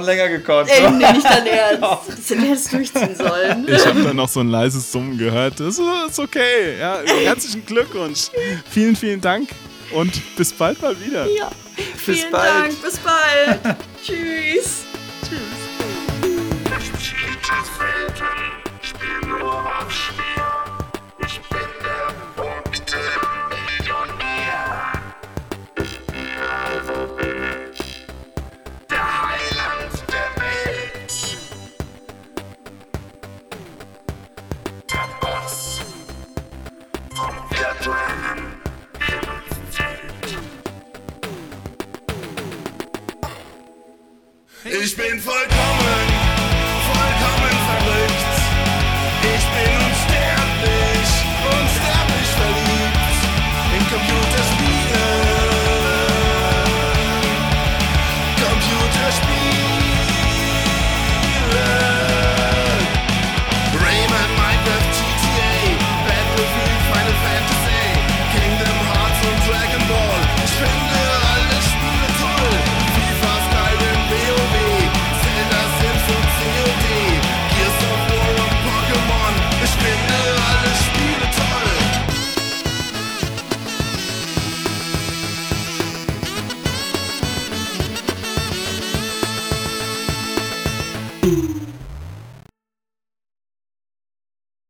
Länger gekonnt. Ey, nee, nicht dein Ernst. Das hätte jetzt durchziehen sollen. Ich habe da noch so ein leises Summen gehört. Das ist okay. Ja, herzlichen Glückwunsch. Vielen, vielen Dank und bis bald mal wieder. Ja. Vielen Dank, bis bald. Tschüss.